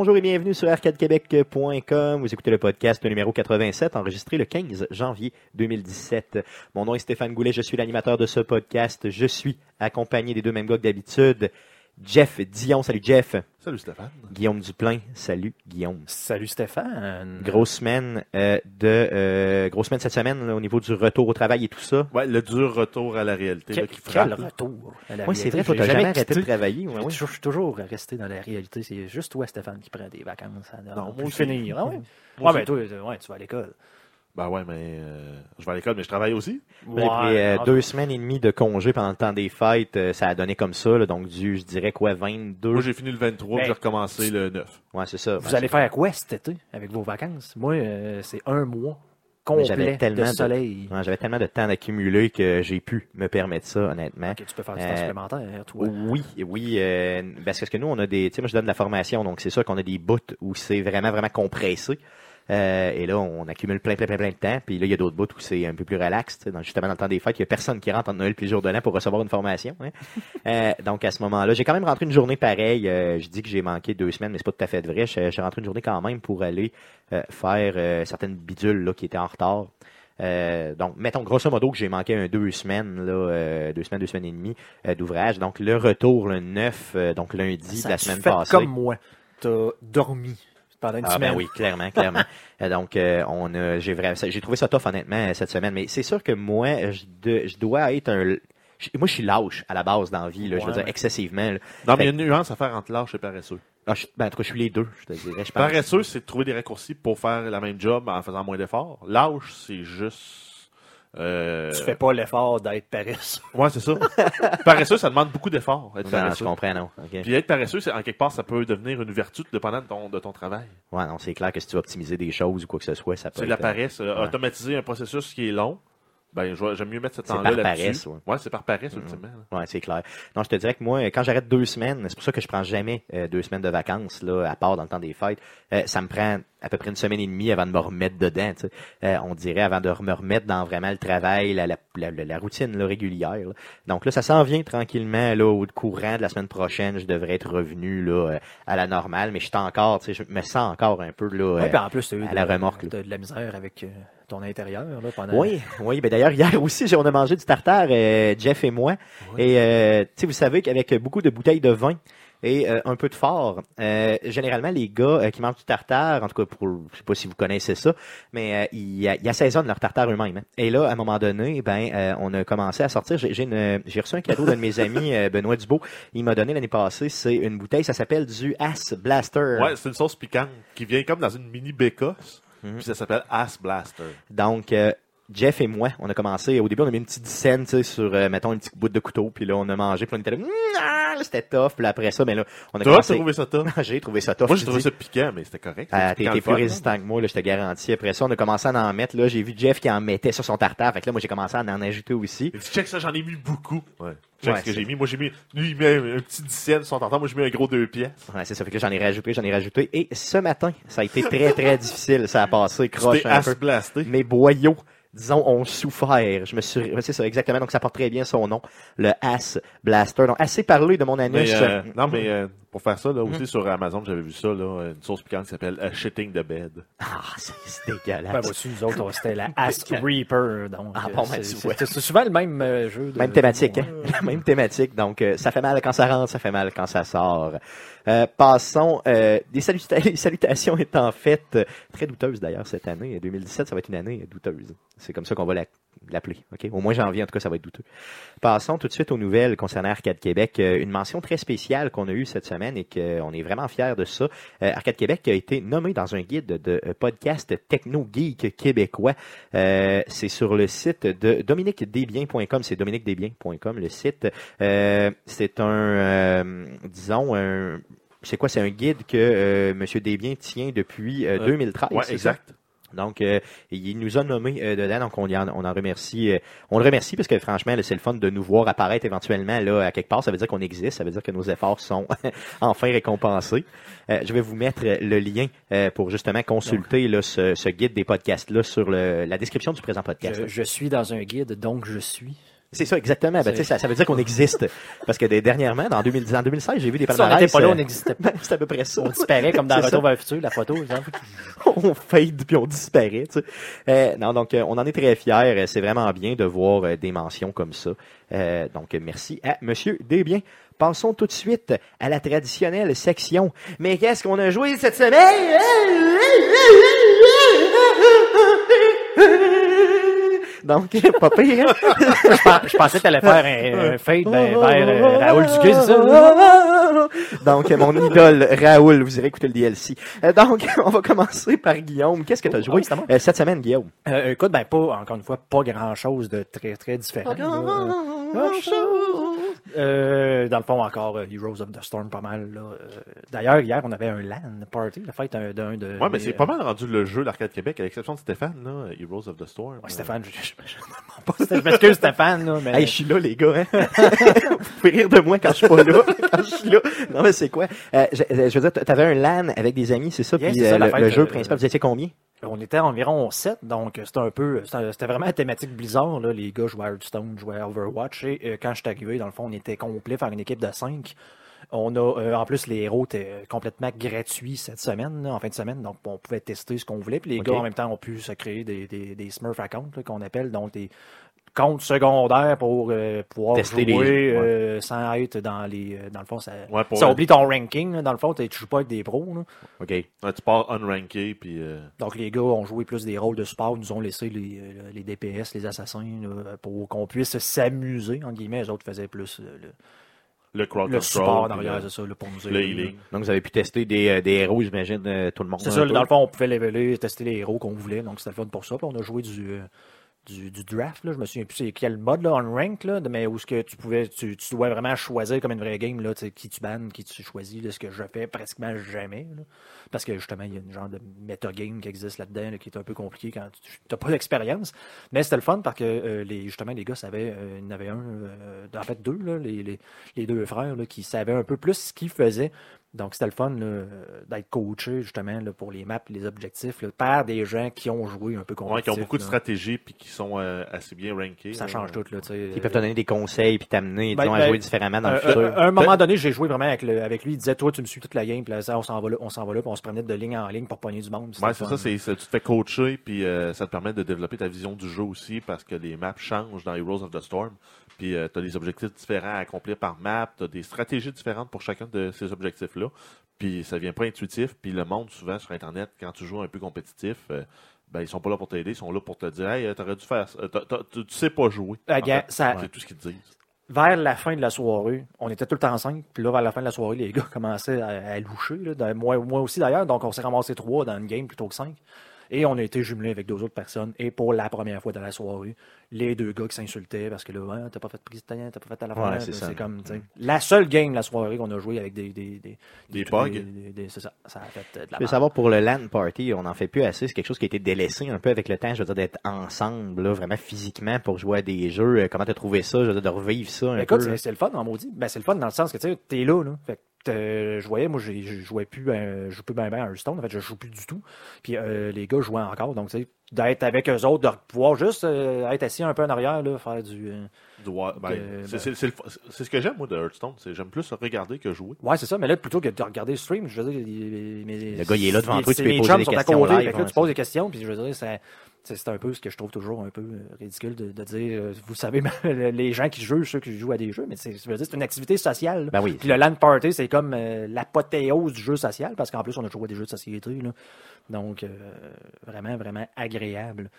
Bonjour et bienvenue sur arcadequebec.com. Vous écoutez le podcast numéro 87, enregistré le 15 janvier 2017. Mon nom est Stéphane Goulet, je suis l'animateur de ce podcast. Je suis accompagné des deux mêmes gars d'habitude. Jeff Dion, salut Jeff. Salut Stéphane. Guillaume Duplain, salut Guillaume. Salut Stéphane. Grosse semaine euh, de euh, grosse semaine cette semaine là, au niveau du retour au travail et tout ça. Ouais, le dur retour à la réalité là, Quel, qui quel retour à la Oui, c'est vrai, toi, t'as jamais arrêté de travailler. ouais, Je ouais. suis toujours- je suis toujours resté dans la réalité. C'est juste toi, Stéphane, qui prend des vacances. à Non, non, moi finir. Ah ouais? Moi ouais, aussi. mais toi, euh, ouais, tu vas à l'école. Ben ouais, mais euh, je vais à l'école, mais je travaille aussi. J'ai pris euh, en- deux semaines et demie de congé pendant le temps des fêtes. Euh, ça a donné comme ça, là, donc du, je dirais quoi, 22. Moi, j'ai fini le 23, Ben, puis j'ai recommencé le 9. Ouais, c'est ça. Vous Ben, allez faire quoi cet été avec vos vacances? Moi, euh, c'est un mois Mais j'avais complet tellement de de- soleil. Ouais, J'avais tellement de temps d'accumuler que j'ai pu me permettre ça, honnêtement. Que tu peux faire du Euh, temps supplémentaire, toi. Oui, oui, euh, parce que nous, on a des, tu sais, moi je donne de la formation, donc c'est sûr qu'on a des bouts où c'est vraiment, vraiment compressé. Euh, et là, on accumule plein, plein, plein, plein de temps. Puis là, il y a d'autres bouts où c'est un peu plus relax. dans- justement, dans le temps des fêtes, il y a personne qui rentre en Noël plus jour de l'an pour recevoir une formation. hein. Euh, donc, à ce moment-là, j'ai quand même rentré une journée pareille. Euh, je dis que j'ai manqué deux semaines, mais c'est pas tout à fait vrai. J'ai rentré une journée quand même pour aller faire certaines bidules là, qui étaient en retard. Euh, donc, mettons grosso modo que j'ai manqué un deux semaines, là, euh, deux semaines, deux semaines et demie euh, d'ouvrage. Donc, le retour le 9, euh, donc lundi Ça de la semaine passée. comme moi? T'as dormi pendant une Ah semaine. ben oui, clairement, clairement. Euh, Donc euh, on a, j'ai vraiment, j'ai trouvé ça tough honnêtement euh, cette semaine, mais c'est sûr que moi je, de- je dois être un, je- moi je suis lâche à la base dans la vie, là, je veux dire excessivement. là. Non, mais il y a une nuance à faire entre lâche et paresseux. Ah, je, ben, en tout cas, je suis les deux, je te dirais. Je. Paresseux, c'est de trouver des raccourcis pour faire la même job en faisant moins d'efforts. Lâche, c'est juste... Euh... Tu fais pas l'effort d'être paresseux. Ouais, c'est ça. paresseux, ça demande beaucoup d'efforts, être Non, je comprends, non. Puis être paresseux, c'est en quelque part, ça peut devenir une vertu dépendant de ton, de ton travail. Ouais, non, c'est clair que si tu veux optimiser des choses ou quoi que ce soit, ça peut C'est de la être, euh, paresse. Euh, ouais. Automatiser un processus qui est long, ben, j'aime mieux mettre ce C'est temps-là par là-dessus. paresse, ouais. Ouais, c'est par paresse, ultimement. là. Ouais, c'est clair. Non, je te dirais que moi, quand j'arrête deux semaines, c'est pour ça que je prends jamais euh, deux semaines de vacances, là, à part dans le temps des fêtes. euh, ça me prend à peu près une semaine et demie avant de me remettre dedans. tu sais. Euh, on dirait avant de me remettre dans vraiment le travail, la, la, la, la routine là, régulière. là. Donc là, ça s'en vient tranquillement là, au courant de la semaine prochaine. Je devrais être revenu là, euh, à la normale, mais je suis encore, tu sais, je me sens encore un peu là. Ouais, euh, en plus, eu à de, la remorque, là. t'as de la misère avec euh, ton intérieur là, pendant. Oui, oui. Ben d'ailleurs hier aussi, j'ai- on a mangé du tartare, euh, Jeff et moi. Et euh, tu sais, vous savez qu'avec beaucoup de bouteilles de vin et euh, un peu de fort, euh, généralement les gars euh, qui mangent du tartare, en tout cas pour, je sais pas si vous connaissez ça, mais euh, ils, ils assaisonnent leur tartare eux-mêmes. hein. Et là, à un moment donné, ben, euh, on a commencé à sortir. J'ai j'ai une- j'ai reçu un cadeau d'un de mes amis, euh, Benoît Dubo. Il m'a donné l'année passée, c'est une bouteille, ça s'appelle du Ass Blaster. Ouais, c'est une sauce piquante qui vient comme dans une mini bécosse. Mhm. Puis ça s'appelle Ass Blaster. Donc, euh, Jeff et moi, on a commencé, au début, on a mis une petite scène, tu sais, sur, euh, mettons, une petite bout de couteau, puis là, on a mangé, puis on était là, Mmm, ah, c'était tough, puis là, après ça, ben là, on a Toi, commencé... t'as trouvé ça top? J'ai trouvé ça tough. Moi, j'ai trouvé ça piquant, mais c'était correct. Ah, piquant t'es le plus résistant que moi, là, je te garantis. Après ça, on a commencé à en mettre, là, j'ai vu Jeff qui en mettait sur son tartare, fait que là, moi, j'ai commencé à en ajouter aussi. Et tu check ça, j'en ai mis beaucoup. Ouais. Check Ouais, ce que j'ai mis. Moi, j'ai mis, lui, il met un, petit 10 sur son tartare. Moi, j'ai mis un gros deux pièces. Ouais, c'est ça, fait que là, j'en ai rajouté, j'en ai rajouté. Et ce matin, ça a été très, très difficile, ça a passé croche un peu. Blasté. mes boyaux, disons, ont souffert. Je me suis, c'est ça, exactement. Donc, ça porte très bien son nom, le Ass Blaster. Donc, assez parlé de mon anus. Mais, euh, non, mais euh, pour faire ça, là, aussi sur Amazon, j'avais vu ça, là, une sauce piquante qui s'appelle euh, Shitting the Bed. Ah, c'est dégueulasse. Ben, voici, nous autres, on- c'était la Ass Reaper. Donc, Ah, euh, bon, ben, c'est- c'est souvent le même euh, jeu. De, Même thématique, hein? La même thématique. Donc, euh, ça fait mal quand ça rentre, ça fait mal quand ça sort. Euh, passons, euh, des saluta- les salutations étant faites, très douteuses d'ailleurs cette année. 2017, ça va être une année douteuse. C'est comme ça qu'on va la- l'appeler. ok? Au moins janvier, en tout cas, ça va être douteux. Passons tout de suite aux nouvelles concernant Arcade Québec. Euh, une mention très spéciale qu'on a eue cette semaine et qu'on est vraiment fiers de ça. Euh, Arcade Québec a été nommé dans un guide de euh, podcast techno-geek québécois. Euh, c'est sur le site de dominiquedesbiens.com. C'est dominiquedesbiens.com, le site. Euh, c'est un, euh, disons, un... C'est quoi? C'est un guide que euh, M. Desbiens tient depuis euh, Euh, 2013. Ouais, c'est ça? exact. Donc, euh, il nous a nommé euh, dedans, donc on, y en, on en remercie. euh, on le remercie parce que franchement, c'est le fun de nous voir apparaître éventuellement là à quelque part. Ça veut dire qu'on existe, ça veut dire que nos efforts sont enfin récompensés. Euh, je vais vous mettre le lien euh, pour justement consulter là, ce, ce guide des podcasts là sur le, la description du présent podcast. Je, je suis dans un guide, donc je suis. C'est ça, exactement. Ben, C'est- tu sais, ça, ça veut dire qu'on existe. Parce que des- dernièrement, dans 2010, en 2016, j'ai vu des Si on palmarès. n'était pas là, on euh, n'existait pas. c'est à peu près ça. On disparaît comme dans Retour vers le futur, la photo. genre. on fade puis on disparaît. Tu sais. Euh, non, donc euh, on en est très fiers. Euh, C'est vraiment bien de voir des mentions comme ça. Euh, donc merci à Monsieur Desbiens. Passons tout de suite à la traditionnelle section. Mais qu'est-ce qu'on a joué cette semaine? Donc, pas pire. hein? Je pens- Je pensais que t'allais faire un, un fade vers Raoul Duguay, c'est ça? Donc, mon idole, Raoul, vous irez écouter le DLC. Euh, donc, on va commencer par Guillaume. Qu'est-ce que tu as joué moi. euh, cette semaine, Guillaume? Euh, écoute, ben pas, encore une fois, pas grand-chose de très, très différent. là. Euh, dans le fond, encore euh, Heroes of the Storm, pas mal. là. Euh, D'ailleurs, hier, on avait un LAN party, la fête euh, d'un de... Ouais, mais c'est euh, pas mal rendu le jeu d'Arcade Québec, à l'exception de Stéphane, là, Heroes of the Storm. Ouais, Stéphane, je, je, je, je- m'excuse Stéphane, là, mais... Hey, je suis là, les gars. Hein? Vous pouvez rire de moi quand je suis pas là. Quand je suis là. Non, mais c'est quoi? Euh, je, veux dire, t'avais un LAN avec des amis, c'est ça? Yes, puis ça, euh, le, fête, le jeu euh, principal, vous étiez combien? On était environ 7, donc euh, c'était un peu, c'était c'était vraiment la thématique Blizzard. Là. Les gars jouaient à Hearthstone, jouaient à Overwatch. Et euh, quand je suis arrivé, dans le fond, on était complet, faire une équipe de 5. On a, euh, en plus, les héros étaient complètement gratuits cette semaine, là, en fin de semaine, donc on pouvait tester ce qu'on voulait. Puis les gars, en même temps, ont pu se créer des, des, des Smurf accounts, qu'on appelle, donc des comptes secondaires pour euh, pouvoir Tester jouer les- euh, sans être dans les... euh, dans le fond, ça, Ouais, ça le- oublie ton ranking. là. dans le fond, t'es- tu joues pas avec des pros. Là. OK. Ouais, tu pars unranké, puis euh, Donc les gars ont joué plus des rôles de support, nous ont laissé les, les DPS, les assassins, là, pour qu'on puisse s'amuser, en guillemets. Les autres faisaient plus le, le crowd le control, support derrière, le, c'est ça, là, pour nous le aider. Donc, vous avez pu tester des, euh, des héros, j'imagine, euh, tout le monde. C'est ça, peu. dans le fond, on pouvait leveler, tester les héros qu'on voulait, donc c'était le fun pour ça. Puis on a joué du, euh, du, draft, là. je me souviens plus c'est quel mode, là, on rank, là, mais où ce que tu pouvais, tu, dois vraiment choisir comme une vraie game, là, qui tu bannes, qui tu choisis, là, ce que je fais pratiquement jamais. Parce que justement, il y a une genre de metagame qui existe là-dedans, là, qui est un peu compliqué quand tu n'as pas d'expérience. Mais c'était le fun parce que euh, les, justement, les gars savaient, euh, il y en avait un, euh, en fait deux, les, les, les deux frères, là, qui savaient un peu plus ce qu'ils faisaient. Donc, c'était le fun d'être coaché, justement, là, pour les maps, les objectifs, là, par des gens qui ont joué un peu Ouais, compétitif. qui ont beaucoup de là. stratégie, puis qui sont euh, assez bien rankés. Ça là. change tout, là, tu sais. Ils peuvent te donner des conseils puis t'amener, Ben, à ben, jouer différemment dans le Euh, futur. euh, à un moment donné, j'ai joué vraiment avec, le- avec lui. Il disait, toi, tu me suis toute la game, puis là, ça, on s'en va là, on s'en va là, puis on se prenait de ligne en ligne pour pogner du monde. Ouais, c'est ça, c'est, tu te fais coacher, puis euh, ça te permet de développer ta vision du jeu aussi, parce que les maps changent dans Heroes of the Storm, puis tu as des objectifs différents à accomplir par map, tu as des stratégies différentes pour chacun de ces objectifs-là, puis ça devient pas intuitif, puis le monde, souvent, sur Internet, quand tu joues un peu compétitif, euh, ben, ils sont pas là pour t'aider, ils sont là pour te dire, hey, euh, t'aurais dû faire ça, Euh, tu, sais pas jouer. Fait, ça- C'est tout ce qu'ils te disent. vers la fin de la soirée, on était tout le temps cinq, puis là, vers la fin de la soirée, les gars commençaient à, à loucher, là, moi, moi aussi d'ailleurs, donc on s'est ramassé trois dans une game plutôt que cinq. Et on a été jumelés avec deux autres personnes. Et pour la première fois de la soirée, les deux gars qui s'insultaient parce que là, ouais, t'as pas fait de prise t'as pas fait à la fin. Ouais, c'est comme, sais, la seule game de la soirée qu'on a joué avec des, des, des, Des ça. Ça a fait euh, de la Je veux savoir pour le LAN party, on n'en fait plus assez. C'est quelque chose qui a été délaissé un peu avec le temps. Je veux dire, d'être ensemble, là, vraiment physiquement pour jouer à des jeux. Euh, Comment t'as trouvé ça? Je veux dire, de revivre ça un Ben, écoute, peu. c'est le fun en maudit. Ben, c'est le fun dans le sens que tu sais, t'es là, là. Fait euh, je voyais, moi, je jouais plus, ben, je joue plus bien ben à Hearthstone. En fait, je joue plus du tout. Puis euh, les gars jouaient encore. Donc, tu sais, d'être avec eux autres, de pouvoir juste euh, être assis un peu en arrière, là, faire du. euh, Du wa- ben, Euh, c'est, ben- c'est- c'est le- c'est ce que j'aime, moi, de Hearthstone. C'est, j'aime plus regarder que jouer. Ouais, c'est ça. Mais là, plutôt que de regarder le stream, je veux dire, les- Le gars, il est là devant toi, tu peux poser des questions côté, live, fait là, ouais, tu poses des questions, puis je veux dire, ça- c'est un peu ce que je trouve toujours un peu euh, ridicule de, de dire, euh, vous savez, les gens qui jouent, ceux qui jouent à des jeux, mais c'est je veux dire, c'est une activité sociale. Ben oui. Puis le LAN party, c'est comme euh, l'apothéose du jeu social, parce qu'en plus, on a joué à des jeux de société. Là. Donc, euh, vraiment, vraiment agréable.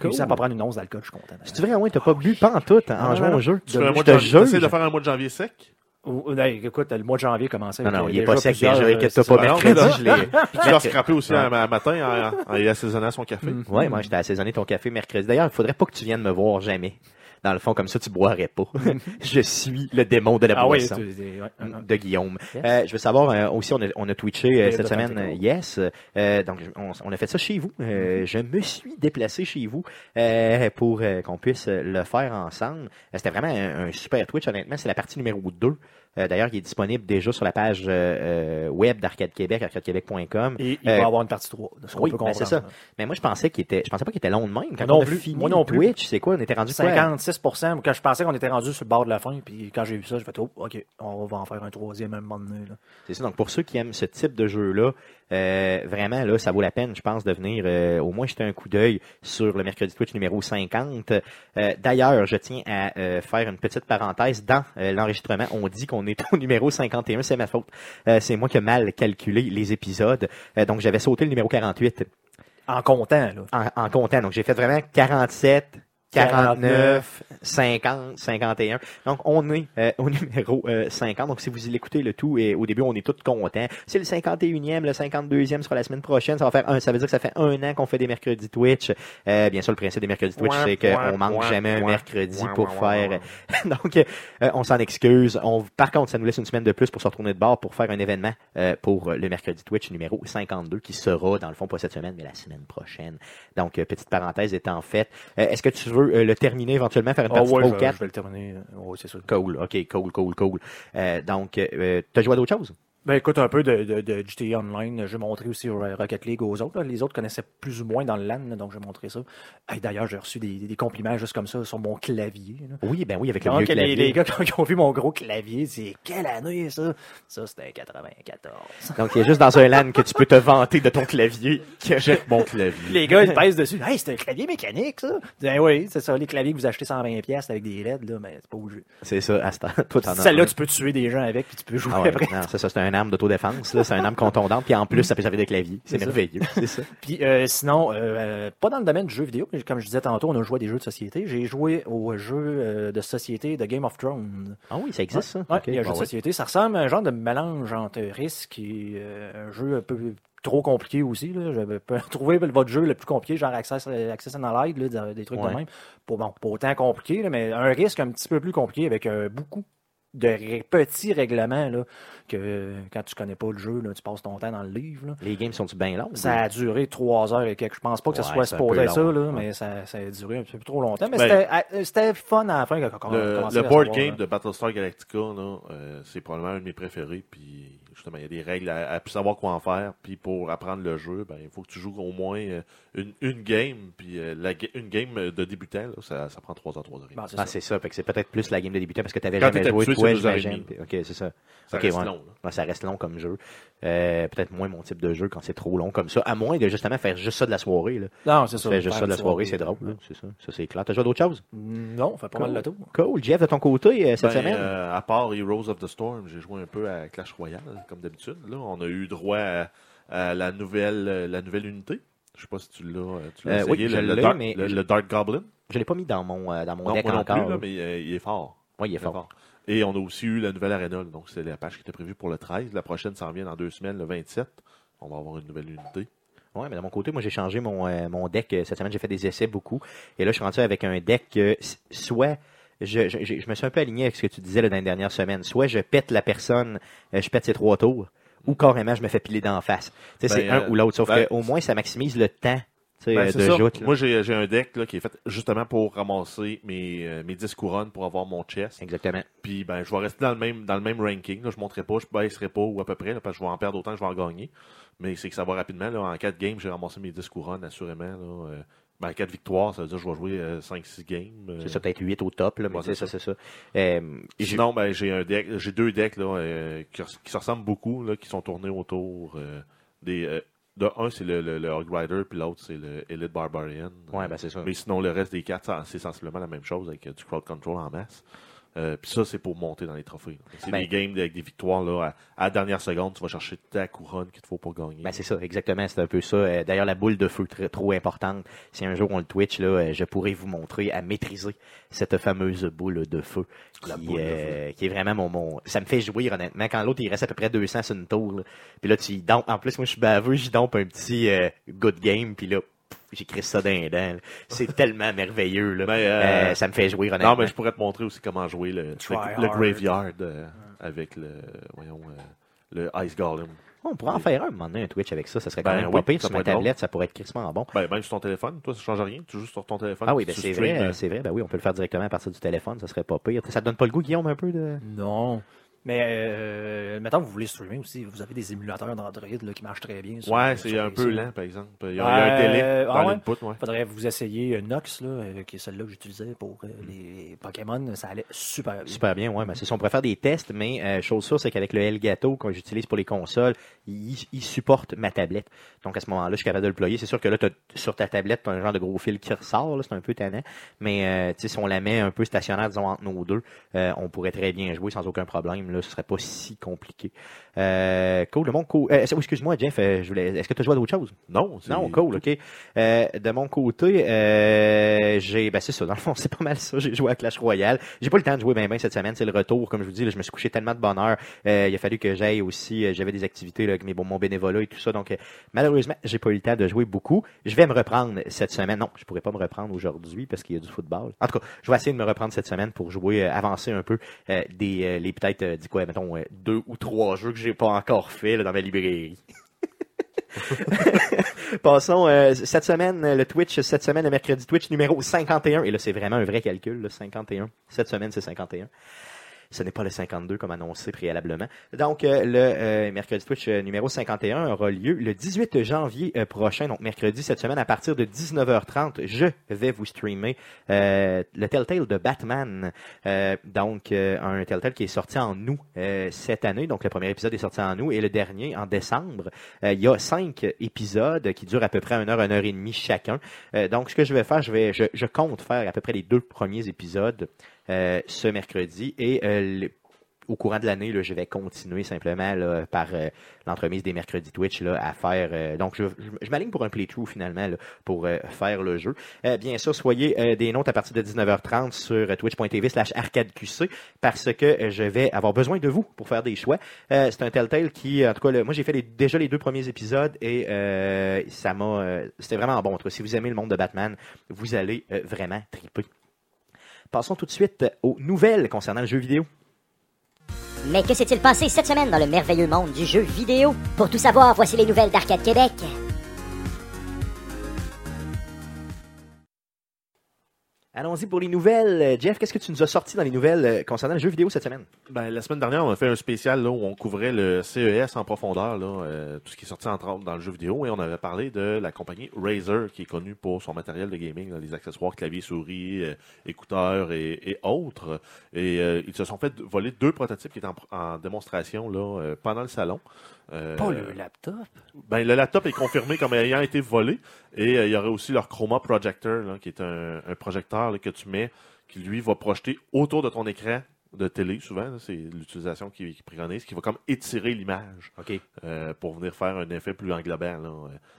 Cool. Ça pas prendre une once d'alcool, je suis content. C'est vrai, ouais, t'as pas bu pas en tout hein, en jouant au jeu. Tu fais un mois de janvier, de faire un mois de janvier sec? Ou- écoute, le mois de janvier commençait. Non, non, il est déjà pas sec, déjà, euh, inquiète-toi pas. Mercredi, je l'ai. Tu l'as scrappé aussi un, matin en, en, en assaisonnant son café. Mm. Ouais, moi, j'étais assaisonné ton café mercredi. D'ailleurs, il faudrait pas que tu viennes me voir jamais. Dans le fond, comme ça, tu boirais pas. je suis le démon de la Ah oui, boisson. tu- ouais, ouais, ouais. de Guillaume. Yes. Euh, je veux savoir euh, aussi, on a, on a twitché euh, cette semaine, yes. Euh, donc, on, on a fait ça chez vous. Euh, Je me suis déplacé chez vous euh, pour qu'on puisse le faire ensemble. C'était vraiment un, un super Twitch, honnêtement. C'est la partie numéro 2 Euh, D'ailleurs, il est disponible déjà sur la page euh, euh, web d'Arcade Québec, arcadequebec.com. Et il va avoir une partie 3. De ce qu'on oui, peut ben, c'est ça. Mais moi, je pensais qu'il était, je pensais pas qu'il était long de même. Quand non on a plus. fini Moi non plus. Twitch, c'est quoi? On était rendu quoi? 56% Quand je pensais qu'on était rendu sur le bord de la fin, puis quand j'ai vu ça, j'ai fait oh, OK, on va en faire un troisième à un moment donné. C'est ça. Donc, pour ceux qui aiment ce type de jeu-là, euh, vraiment, là, ça vaut la peine, je pense, de venir euh, au moins jeter un coup d'œil sur le mercredi Twitch numéro 50. Euh, D'ailleurs, je tiens à euh, faire une petite parenthèse. Dans euh, l'enregistrement, on dit qu'on est au numéro 51. C'est ma faute. Euh, c'est moi qui ai mal calculé les épisodes. Euh, donc, j'avais sauté le numéro 48 En comptant, là. en, en comptant. Donc, j'ai fait vraiment 47, 49, 50, 51. Donc, on est euh, au numéro euh, 50. Donc, si vous l'écoutez le tout, et au début, on est tous contents. C'est le 51e, le 52e sera la semaine prochaine. Ça va faire un, ça veut dire que ça fait un an qu'on fait des mercredis Twitch. Euh, bien sûr, le principe des mercredis Twitch, c'est qu'on manque jamais un mercredi pour faire. Donc, euh, on s'en excuse. On, par contre, ça nous laisse une semaine de plus pour se retourner de bord pour faire un événement euh, pour le mercredi Twitch numéro 52 qui sera, dans le fond, pas cette semaine, mais la semaine prochaine. Donc, euh, petite parenthèse étant faite. Euh, Est-ce que tu veux euh, le terminer éventuellement, faire une Ah partie ouais, pro je, 4? je vais le terminer. Oui, c'est sûr. Cool, ok, cool, cool, cool. Euh, donc, euh, t'as joué à d'autres choses? Ben écoute, un peu de, de, de GTA Online. Je vais montrer aussi Rocket League aux autres. là. Les autres connaissaient plus ou moins dans le LAN, là, donc je vais montrer ça. Hey, D'ailleurs, j'ai reçu des, des compliments juste comme ça sur mon clavier. là. Oui, ben oui, avec le Donc, vieux les, clavier. les gars qui ont, vu mon gros clavier, c'est quelle année ça? Ça, c'était 94. Donc, il est juste dans un LAN que tu peux te vanter de ton clavier. Check mon clavier. Les gars, ils pèsent dessus. Hey, c'est un clavier mécanique, ça. Ben oui, c'est ça. Les claviers que vous achetez 120$ pièces avec des LED, là, mais c'est pas au jeu. C'est ça, à ce temps. Celle-là, tu peux tuer des gens avec, puis tu peux jouer Ah ouais, après. non, ça, c'est un arme d'autodéfense. C'est un arme contondante, puis en plus, ça peut servir de clavier. C'est merveilleux, c'est ça. Puis euh, sinon, euh, pas dans le domaine du jeu vidéo, mais comme je disais tantôt, on a joué à des jeux de société. J'ai joué au jeu euh, de société de Game of Thrones. Ah oui, ça existe, ça? Ouais, il y a un jeu bon, de ouais. société. Ça ressemble à un genre de mélange entre risque et euh, un jeu un peu trop compliqué aussi. Là. J'avais pas trouvé votre jeu le plus compliqué, genre Access, Access là, des- trucs Ouais. de même. Pas, bon, pas autant compliqué, là, mais un risque un petit peu plus compliqué avec euh, beaucoup de ré- petits règlements là, que quand tu connais pas le jeu, là, tu passes ton temps dans le livre. là. Les games sont-tu bien longs? Ça a duré trois heures et quelques. Je pense pas que ça Ouais, soit supposé ça, long, là, ouais. mais ça, ça a duré un petit peu trop longtemps. Mais Ben, c'était- euh, c'était fun à la fin quand on a Le, commencé le à board savoir, game là. de Battlestar Galactica, là, euh, c'est probablement un de mes préférés. Puis justement, il y a des règles à, à savoir quoi en faire. Puis pour apprendre le jeu, ben il faut que tu joues au moins euh, une, une game. Puis euh, la, une game de débutant, là, ça, ça prend 3 heures, 3 heures. Bon, c'est Ah, ça. c'est ça. Fait que c'est peut-être plus la game de débutant parce que t'avais Quand jamais joué, habitué, toi, j'imagine. Ok, c'est ça. Ça reste ouais. long. ça reste long comme jeu. Euh, peut-être moins mon type de jeu quand c'est trop long comme ça. À moins de justement faire juste ça de la soirée. Là. Non, c'est ça. fais juste faire ça de la soirée, c'est drôle. là. C'est ça. Ça, c'est clair. T'as joué à d'autres choses? Non, on fait pas mal le tour. Cool. Jeff, de ton côté, euh, cette Ben, semaine? euh, à part Heroes of the Storm, j'ai joué un peu à Clash Royale, comme d'habitude. Là, on a eu droit à, à la nouvelle la nouvelle unité. Je sais pas si tu l'as tu l'as Euh, oui, essayé, le, Dark, mais le, je- le Dark Goblin. Je l'ai pas mis dans mon, dans mon Non, deck moi non encore. plus, là, là. mais il est fort. Oui, il est Il est fort. fort. Et on a aussi eu la nouvelle Arena. Donc, c'est la page qui était prévue pour le 13. La prochaine s'en vient dans deux semaines, le 27. On va avoir une nouvelle unité. Ouais, mais de mon côté, moi, j'ai changé mon, euh, mon deck. euh, Cette semaine, j'ai fait des essais beaucoup. Et là, je suis rendu avec un deck soit, je, je, me suis un peu aligné avec ce que tu disais là, dans les dernières semaines. Soit je pète la personne, euh, je pète ses trois tours, ou carrément, je me fais piler d'en face. Tu sais, Ben, c'est un euh, ou l'autre. Sauf ben- qu'au moins, ça maximise le temps Ben, euh, de joute. Moi, j'ai un deck là, qui est fait justement pour ramasser mes, euh, mes 10 couronnes pour avoir mon chest. Exactement. Puis ben, je vais rester dans le même, dans le même ranking. Là. Je ne monterai pas, je baisserai pas ou à peu près, là, parce que je vais en perdre autant que je vais en gagner. Mais c'est que ça va rapidement. Là. En 4 games, j'ai ramassé mes 10 couronnes, assurément. Là. Euh, ben, 4 victoires, ça veut dire que je vais jouer 5-6 games. euh. C'est ça, peut-être 8 au top, là, mais Ouais, c'est ça, c'est ça. Euh, Sinon, ben, j'ai un deck, j'ai deux decks là, qui, qui se ressemblent beaucoup, là, qui sont tournés autour des. De un, c'est le, le, le Hog Rider, puis l'autre, c'est le Elite Barbarian. Ouais, ben, c'est ça. Mais sinon, le reste des quatre, c'est sensiblement la même chose avec euh, du crowd control en masse. Euh, puis ça, c'est pour monter dans les trophées. C'est Ben- des games avec des victoires là, à, à la dernière seconde, tu vas chercher ta couronne qu'il te faut pour gagner. Ben c'est ça, exactement, c'est un peu ça. Euh, D'ailleurs, la boule de feu très, trop importante. Si un jour on le Twitch, là, euh, je pourrais vous montrer à maîtriser cette fameuse boule de feu qui, La boule de euh, qui est vraiment mon, mon... Ça me fait jouir honnêtement. Quand l'autre il reste à peu près 200 sur une tour, puis là tu y dompes- En plus, moi je suis baveux, j'y dompe un petit euh, good game, puis là j'écris ça d'un dent. C'est tellement merveilleux. Là. Ben, euh, Euh, ça me fait jouir honnêtement. non, mais je pourrais te montrer aussi comment jouer le, le. Graveyard euh, avec le, voyons, euh, le Ice Golem. On pourrait en faire un, donné, un Twitch avec ça. Ça serait quand Ben même oui, pas pire ça sur ma pourrait être tablette, ça pourrait être crissement bon. Ben, même sur ton téléphone, toi, ça change rien. Tu joues sur ton téléphone. Ah oui, ben c'est vrai, euh, c'est vrai. Ben oui, on peut le faire directement à partir du téléphone, ça serait pas pire. Ça te donne pas le goût, Guillaume, un peu de. Non. Mais euh, maintenant, vous voulez streamer aussi. Vous avez des émulateurs d'Android là, qui marchent très bien. sur- Ouais, c'est un peu lent, par exemple. Il y a, un délai dans ah ouais? l'input, ouais. faudrait vous essayer euh, Nox, là, euh, qui est celle-là que j'utilisais pour euh, les Pokémon. Ça allait super bien. Super bien, ouais. Ben, c'est ça. On pourrait faire des tests, mais euh, chose sûre, c'est qu'avec le Elgato que j'utilise pour les consoles, il, il supporte ma tablette. Donc à ce moment-là, je suis capable de le ployer. C'est sûr que là, sur ta tablette, tu as un genre de gros fil qui ressort, c'est un peu tannant. Mais si on la met un peu stationnaire, disons, entre nos deux, on pourrait très bien jouer sans aucun problème. Là, ce serait pas si compliqué. Euh, cool. De mon côté. Euh, excuse-moi, Jeff, euh, je voulais. Est-ce que tu as joué à d'autres choses? Non, Non, cool, ok. Euh, de mon côté, j'ai, ben c'est ça, dans le fond, c'est pas mal ça. J'ai joué à Clash Royale. J'ai pas le temps de jouer bien ben cette semaine, c'est le retour, comme je vous dis, là, je me suis couché tellement de bonheur. Il a fallu que j'aille aussi, j'avais des activités là, avec mes, bon, mon bénévolat et tout ça, donc malheureusement, j'ai pas eu le temps de jouer beaucoup. Je vais me reprendre cette semaine. Non, je pourrais pas me reprendre aujourd'hui parce qu'il y a du football. En tout cas, je vais essayer de me reprendre cette semaine pour jouer, avancer un peu des, les peut-être, dis quoi, mettons, euh, deux ou trois jeux que j'ai pas encore fait dans ma librairie. Passons euh, cette semaine, le Twitch, cette semaine, le mercredi Twitch numéro 51. Et là, c'est vraiment un vrai calcul, le 51. Cette semaine, c'est 51. Ce n'est pas le 52 comme annoncé préalablement. Donc, euh, le euh, mercredi Twitch euh, numéro 51 aura lieu le 18 janvier euh, prochain, donc mercredi cette semaine à partir de 19h30. Je vais vous streamer euh, le Telltale de Batman. Donc, un Telltale qui est sorti en août cette année. Donc, le premier épisode est sorti en août et le dernier en décembre. Il y a cinq épisodes qui durent à peu près une heure, une heure et demie chacun. Donc, ce que je vais faire, je vais, je compte faire à peu près les deux premiers épisodes euh, ce mercredi et euh, au courant de l'année, je vais continuer simplement par euh, l'entremise des mercredis Twitch à faire. donc, je, m'aligne pour un playthrough finalement pour faire le jeu. Bien sûr, soyez des notes à partir de 19h30 sur twitch.tv slash arcadeqc parce que je vais avoir besoin de vous pour faire des choix. C'est un Telltale qui, en tout cas, moi j'ai fait déjà les deux premiers épisodes et ça m'a, c'était vraiment bon. En tout cas, si vous aimez le monde de Batman, vous allez vraiment triper. Passons tout de suite aux nouvelles concernant le jeu vidéo. Mais que s'est-il passé cette semaine dans le merveilleux monde du jeu vidéo? Pour tout savoir, voici les nouvelles d'Arcade Québec. Allons-y pour les nouvelles. Jeff, qu'est-ce que tu nous as sorti dans les nouvelles euh, concernant le jeu vidéo cette semaine? Ben, la semaine dernière, on a fait un spécial où on couvrait le CES en profondeur, euh, tout ce qui est sorti entre autres dans le jeu vidéo, et on avait parlé de la compagnie Razer, qui est connue pour son matériel de gaming, les accessoires, clavier, souris, euh, écouteurs et, autres. Et ils se sont fait voler deux prototypes qui étaient en, en démonstration là, pendant le salon. Euh, Pas le laptop. ben, le laptop est confirmé comme ayant été volé. Et euh, il y aurait aussi leur Chroma Projector, là, qui est un, un projecteur là, que tu mets, qui lui va projeter autour de ton écran de télé, souvent. C'est l'utilisation qui, qui préconise, qui va comme étirer l'image euh, pour venir faire un effet plus englobant. là.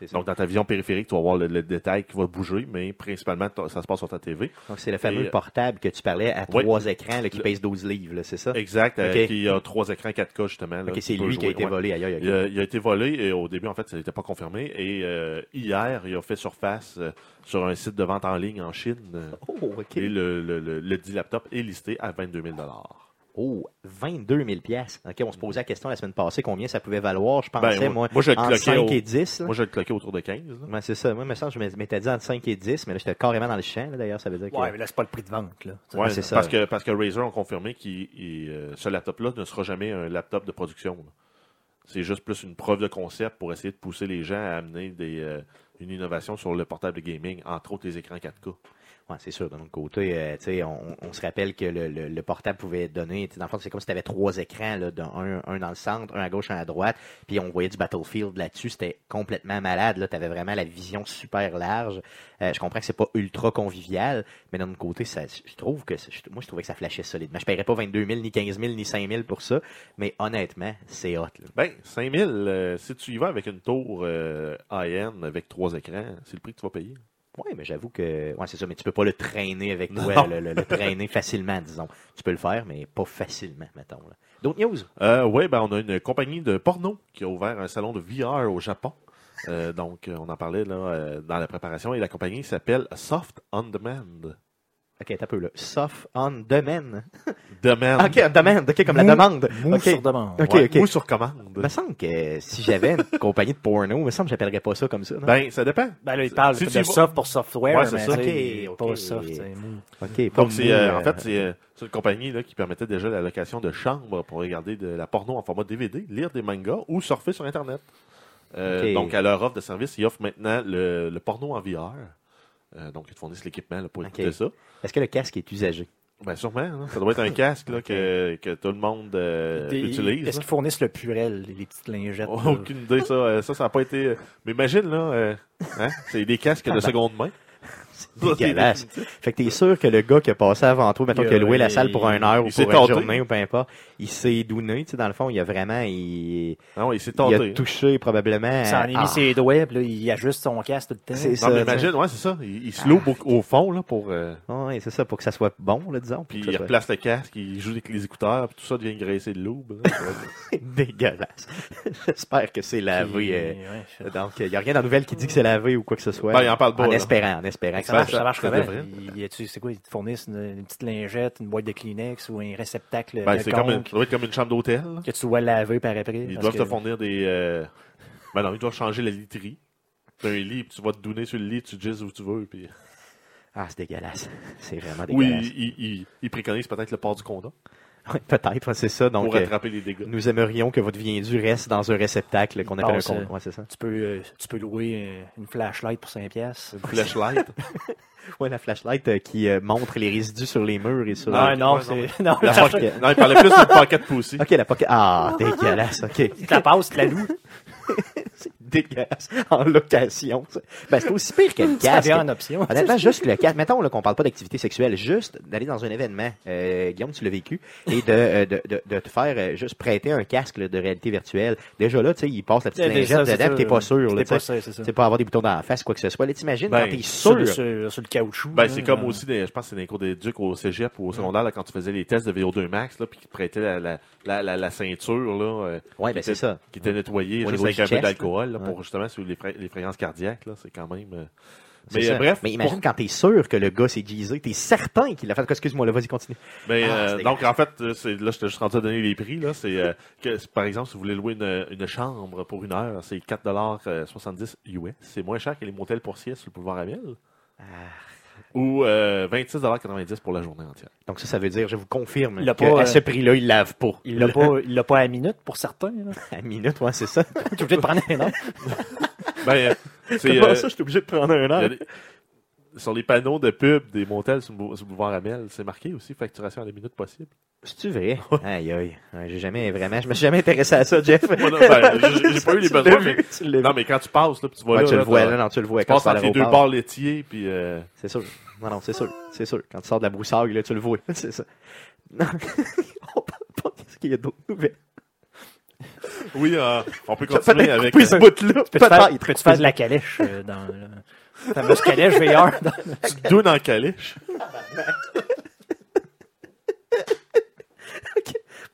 Euh. Donc, dans ta vision périphérique, tu vas voir le, le détail qui va bouger, mais principalement, ça se passe sur ta TV. Donc, c'est le fameux Et, euh, portable que tu parlais à trois écrans là, qui Le- pèse 12 livres, c'est ça? Exact, euh, Ok. qui a trois écrans 4K, justement. là, c'est lui qui a été ouais. volé. Aïe. Il a, il a été volé et au début, en fait, ça n'était pas confirmé. Et euh, hier, il a fait surface sur un site de vente en ligne en Chine. euh, Oh, OK. Et le, le, le, le dit laptop est listé à 22 000 Oh, 22 000 pièces. OK, on se posait la question la semaine passée combien ça pouvait valoir? Je pensais, Ben, moi, moi, je le entre cloquais 5 au- et 10. là. Moi, je vais le cloquer autour de 15. là. Ouais, c'est ça. Moi, me semble, je m'étais dit entre 5 et 10, mais là, j'étais carrément dans le champ, d'ailleurs. Ça veut dire que. Ouais, mais là, c'est pas le prix de vente. Là. Ouais, c'est ça. Parce que, parce que Razer ont confirmé que ce laptop-là ne sera jamais un laptop de production. là. C'est juste plus une preuve de concept pour essayer de pousser les gens à amener des, euh, une innovation sur le portable gaming, entre autres les écrans 4K. C'est sûr. D'un autre côté, euh, on, on se rappelle que le, le- le portable pouvait donner, dans le fond, c'est comme si tu avais trois écrans, un, dans le centre, un à gauche, un à droite, puis on voyait du Battlefield là-dessus. C'était complètement malade. Tu avais vraiment la vision super large. Euh, je comprends que c'est pas ultra convivial, mais d'un autre côté, ça, je trouve que, moi, je trouvais que ça flashait solidement. Je paierais pas 22 000, ni 15 000, ni 5 000 pour ça, mais honnêtement, c'est hot. Là. Ben, 5000, euh, si tu y vas avec une tour high-end avec trois écrans, c'est le prix que tu vas payer. Oui, mais j'avoue que. Ouais, c'est ça, mais tu peux pas le traîner avec toi, le, le- le traîner facilement, disons. Tu peux le faire, mais pas facilement, mettons. D'autres news? Euh, oui, ben, on a une compagnie de porno qui a ouvert un salon de VR au Japon. Euh, donc, on en parlait là, euh, dans la préparation. Et la compagnie s'appelle Soft On Demand. Ok, t'as peu là. Soft on demand. Demand. Ok, demand, ok, comme la Mou- demande. Mou Ok. sur demande. Ok, Ouais, ok. Ou sur commande. Il me semble que si j'avais une compagnie de porno, il me semble que j'appellerais pas ça comme ça. Non? Ben, ça dépend. Ben là, il parle Si de vas- soft pour software, Ouais, mais ça. c'est Ok, pas ok. soft, mou. ok, pas Donc, c'est, mou, euh, euh, en fait, c'est euh, c'est une compagnie là, qui permettait déjà la location de chambres pour regarder de la porno en format DVD, lire des mangas ou surfer sur Internet. Euh. Donc, à leur offre de service, ils offrent maintenant le, le porno en VR. Euh, donc, ils te fournissent l'équipement là, pour Ok. écouter ça. Est-ce que le casque est usagé? Ben, sûrement. hein. Ça doit être un casque là, que, que tout le monde euh, Des- utilise. Est-ce là. qu'ils fournissent le purel, les petites lingettes? Aucune idée, ça. euh, Ça, ça n'a pas été. Mais imagine, là, euh, hein, c'est des casques de seconde main. Dégueulasse. Fait que t'es sûr que le gars qui a passé avant toi, mettons Il a- qu'il a loué la salle pour une heure ou pour une journée ou peu importe, il s'est douné, tu sais, dans le fond, il a vraiment, il, Ah ouais, il s'est il a touché probablement. Ça en à- mis ses doigts, puis là, il ajuste son casque tout le temps. C'est Non, ça, mais imagine, ouais, c'est ça. Il, il se loue au, au fond, là, pour. euh, Ah ouais, c'est ça, pour que ça soit bon, là, disons. puis il replace le casque, il joue avec les écouteurs, puis tout ça devient graissé de l'aube. dégueulasse. J'espère que c'est lavé. Puis, euh, ouais, donc, il n'y a rien dans la nouvelle qui dit que c'est lavé ou quoi que ce soit. Ben, il en parle pas, En espérant, en espérant que Ça marche, ça- marche comment? C'est quoi? Ils te fournissent une, une petite lingette, une boîte de Kleenex ou un réceptacle Ben, c'est comme, une- ça doit être comme une chambre d'hôtel. que tu dois laver par après. Ils doivent que- te fournir des. euh, Ben non, ils doivent changer la literie. T'as un lit, puis tu vas te donner sur le lit, tu jizzes où tu veux. Puis... Ah, c'est dégueulasse. C'est vraiment Oui, dégueulasse. ils il, il préconisent peut-être le port du condom Ouais, Peut-être, ouais, c'est ça. Donc, pour euh, rattraper les dégâts. nous aimerions que votre viendu reste dans un réceptacle qu'on appelle un passe, compte. euh, Ouais, c'est ça. Tu peux, euh, tu peux louer une flashlight pour 5 piastres. Une flashlight? Ouais, la flashlight euh, qui euh, montre les résidus sur les murs et sur. Ah non, ouais, c'est. Non, La la pocket- Non, il parlait plus d'une pocket pussy. Ok, la pocket. Ah, dégueulasse. Ok, Tu la passes, tu la loues. Dégueulasse. En location. ça. Ben, c'est aussi pire que le Ça casque. vient en option. Honnêtement, juste le casque. Mettons là, qu'on parle pas d'activité sexuelle, juste d'aller dans un événement, euh, Guillaume, tu l'as vécu, et de, euh, de, de, de te faire euh, juste prêter un casque là, de réalité virtuelle. Déjà là, tu sais, il passe la petite C'est- lingette ça, c'est dedans, ça, t'es pas sûr. Là, T'es tu sais. pas sûr, c'est ça. C'est pas avoir des boutons dans la face, quoi que ce soit. Là, t'imagines Ben, quand t'es Sur, sûr. le- sur, sur le caoutchouc. Ben, là, c'est comme euh, aussi, des, je pense que c'est dans les cours d'éduc au cégep ou au secondaire, là, quand tu faisais les tests de VO2 max, là, puis qu'ils te prêtaient la, la, la, la, la ceinture, là, euh, Ouais, qui ben c'est était- ça. qui était nettoyée juste avec un peu chest, d'alcool, là, pour justement sur les, fra- les fréquences cardiaques, là, c'est quand même. euh, Mais euh, bref. Mais imagine pour- quand t'es sûr que le gars s'est jeezé, t'es certain qu'il l'a fait. Excuse-moi, là, vas-y, continue. Ben, Ah, euh, donc, en fait, c'est, là, je t'ai juste rendu à donner les prix. Là, c'est, euh, que, par exemple, si vous voulez louer une, une chambre pour une heure, c'est 4,70$ US. C'est moins cher que les motels pour sieste sur le boulevard Amel. Ah. Ou euh, 26,90$ pour la journée entière. Donc ça, ça veut dire, je vous confirme, Il pas, euh, ce prix-là, il lave pas. Il l'a pas, il l'a pas à minute pour certains. là. à minute, ouais, c'est ça. Tu es obligé de prendre un an. Ben, c'est, Comment euh, ça, je suis obligé de prendre un il y a heure? des- sur les panneaux de pub des motels sur le bou- sur le boulevard Amel, c'est marqué aussi facturation à la minute possible. C'est-tu vrai? Aïe, aïe. Ouais, J'ai jamais vraiment, je me suis jamais intéressé à ça, Jeff. Non, ben, j'ai- pas eu les Tu besoins, mais- tu vu. Non, mais quand tu passes, là, puis tu vois Ouais, là, tu le vois, là, non, tu le vois. tu Quand passes tu entre les deux bars laitiers, puis euh, C'est sûr. Non, non, c'est sûr. C'est sûr. Quand tu sors de la broussaille, là, tu le vois. C'est ça. Non. On parle pas. Qu'est-ce qu'il y a d'autres nouvelles? oui, euh, on peut Tu continuer avec. ce euh, bout-là. Peux-tu faire, Peut-être. peux-tu faire de la calèche euh, dans la fameuse calèche VR? dans- tu te dounes en calèche.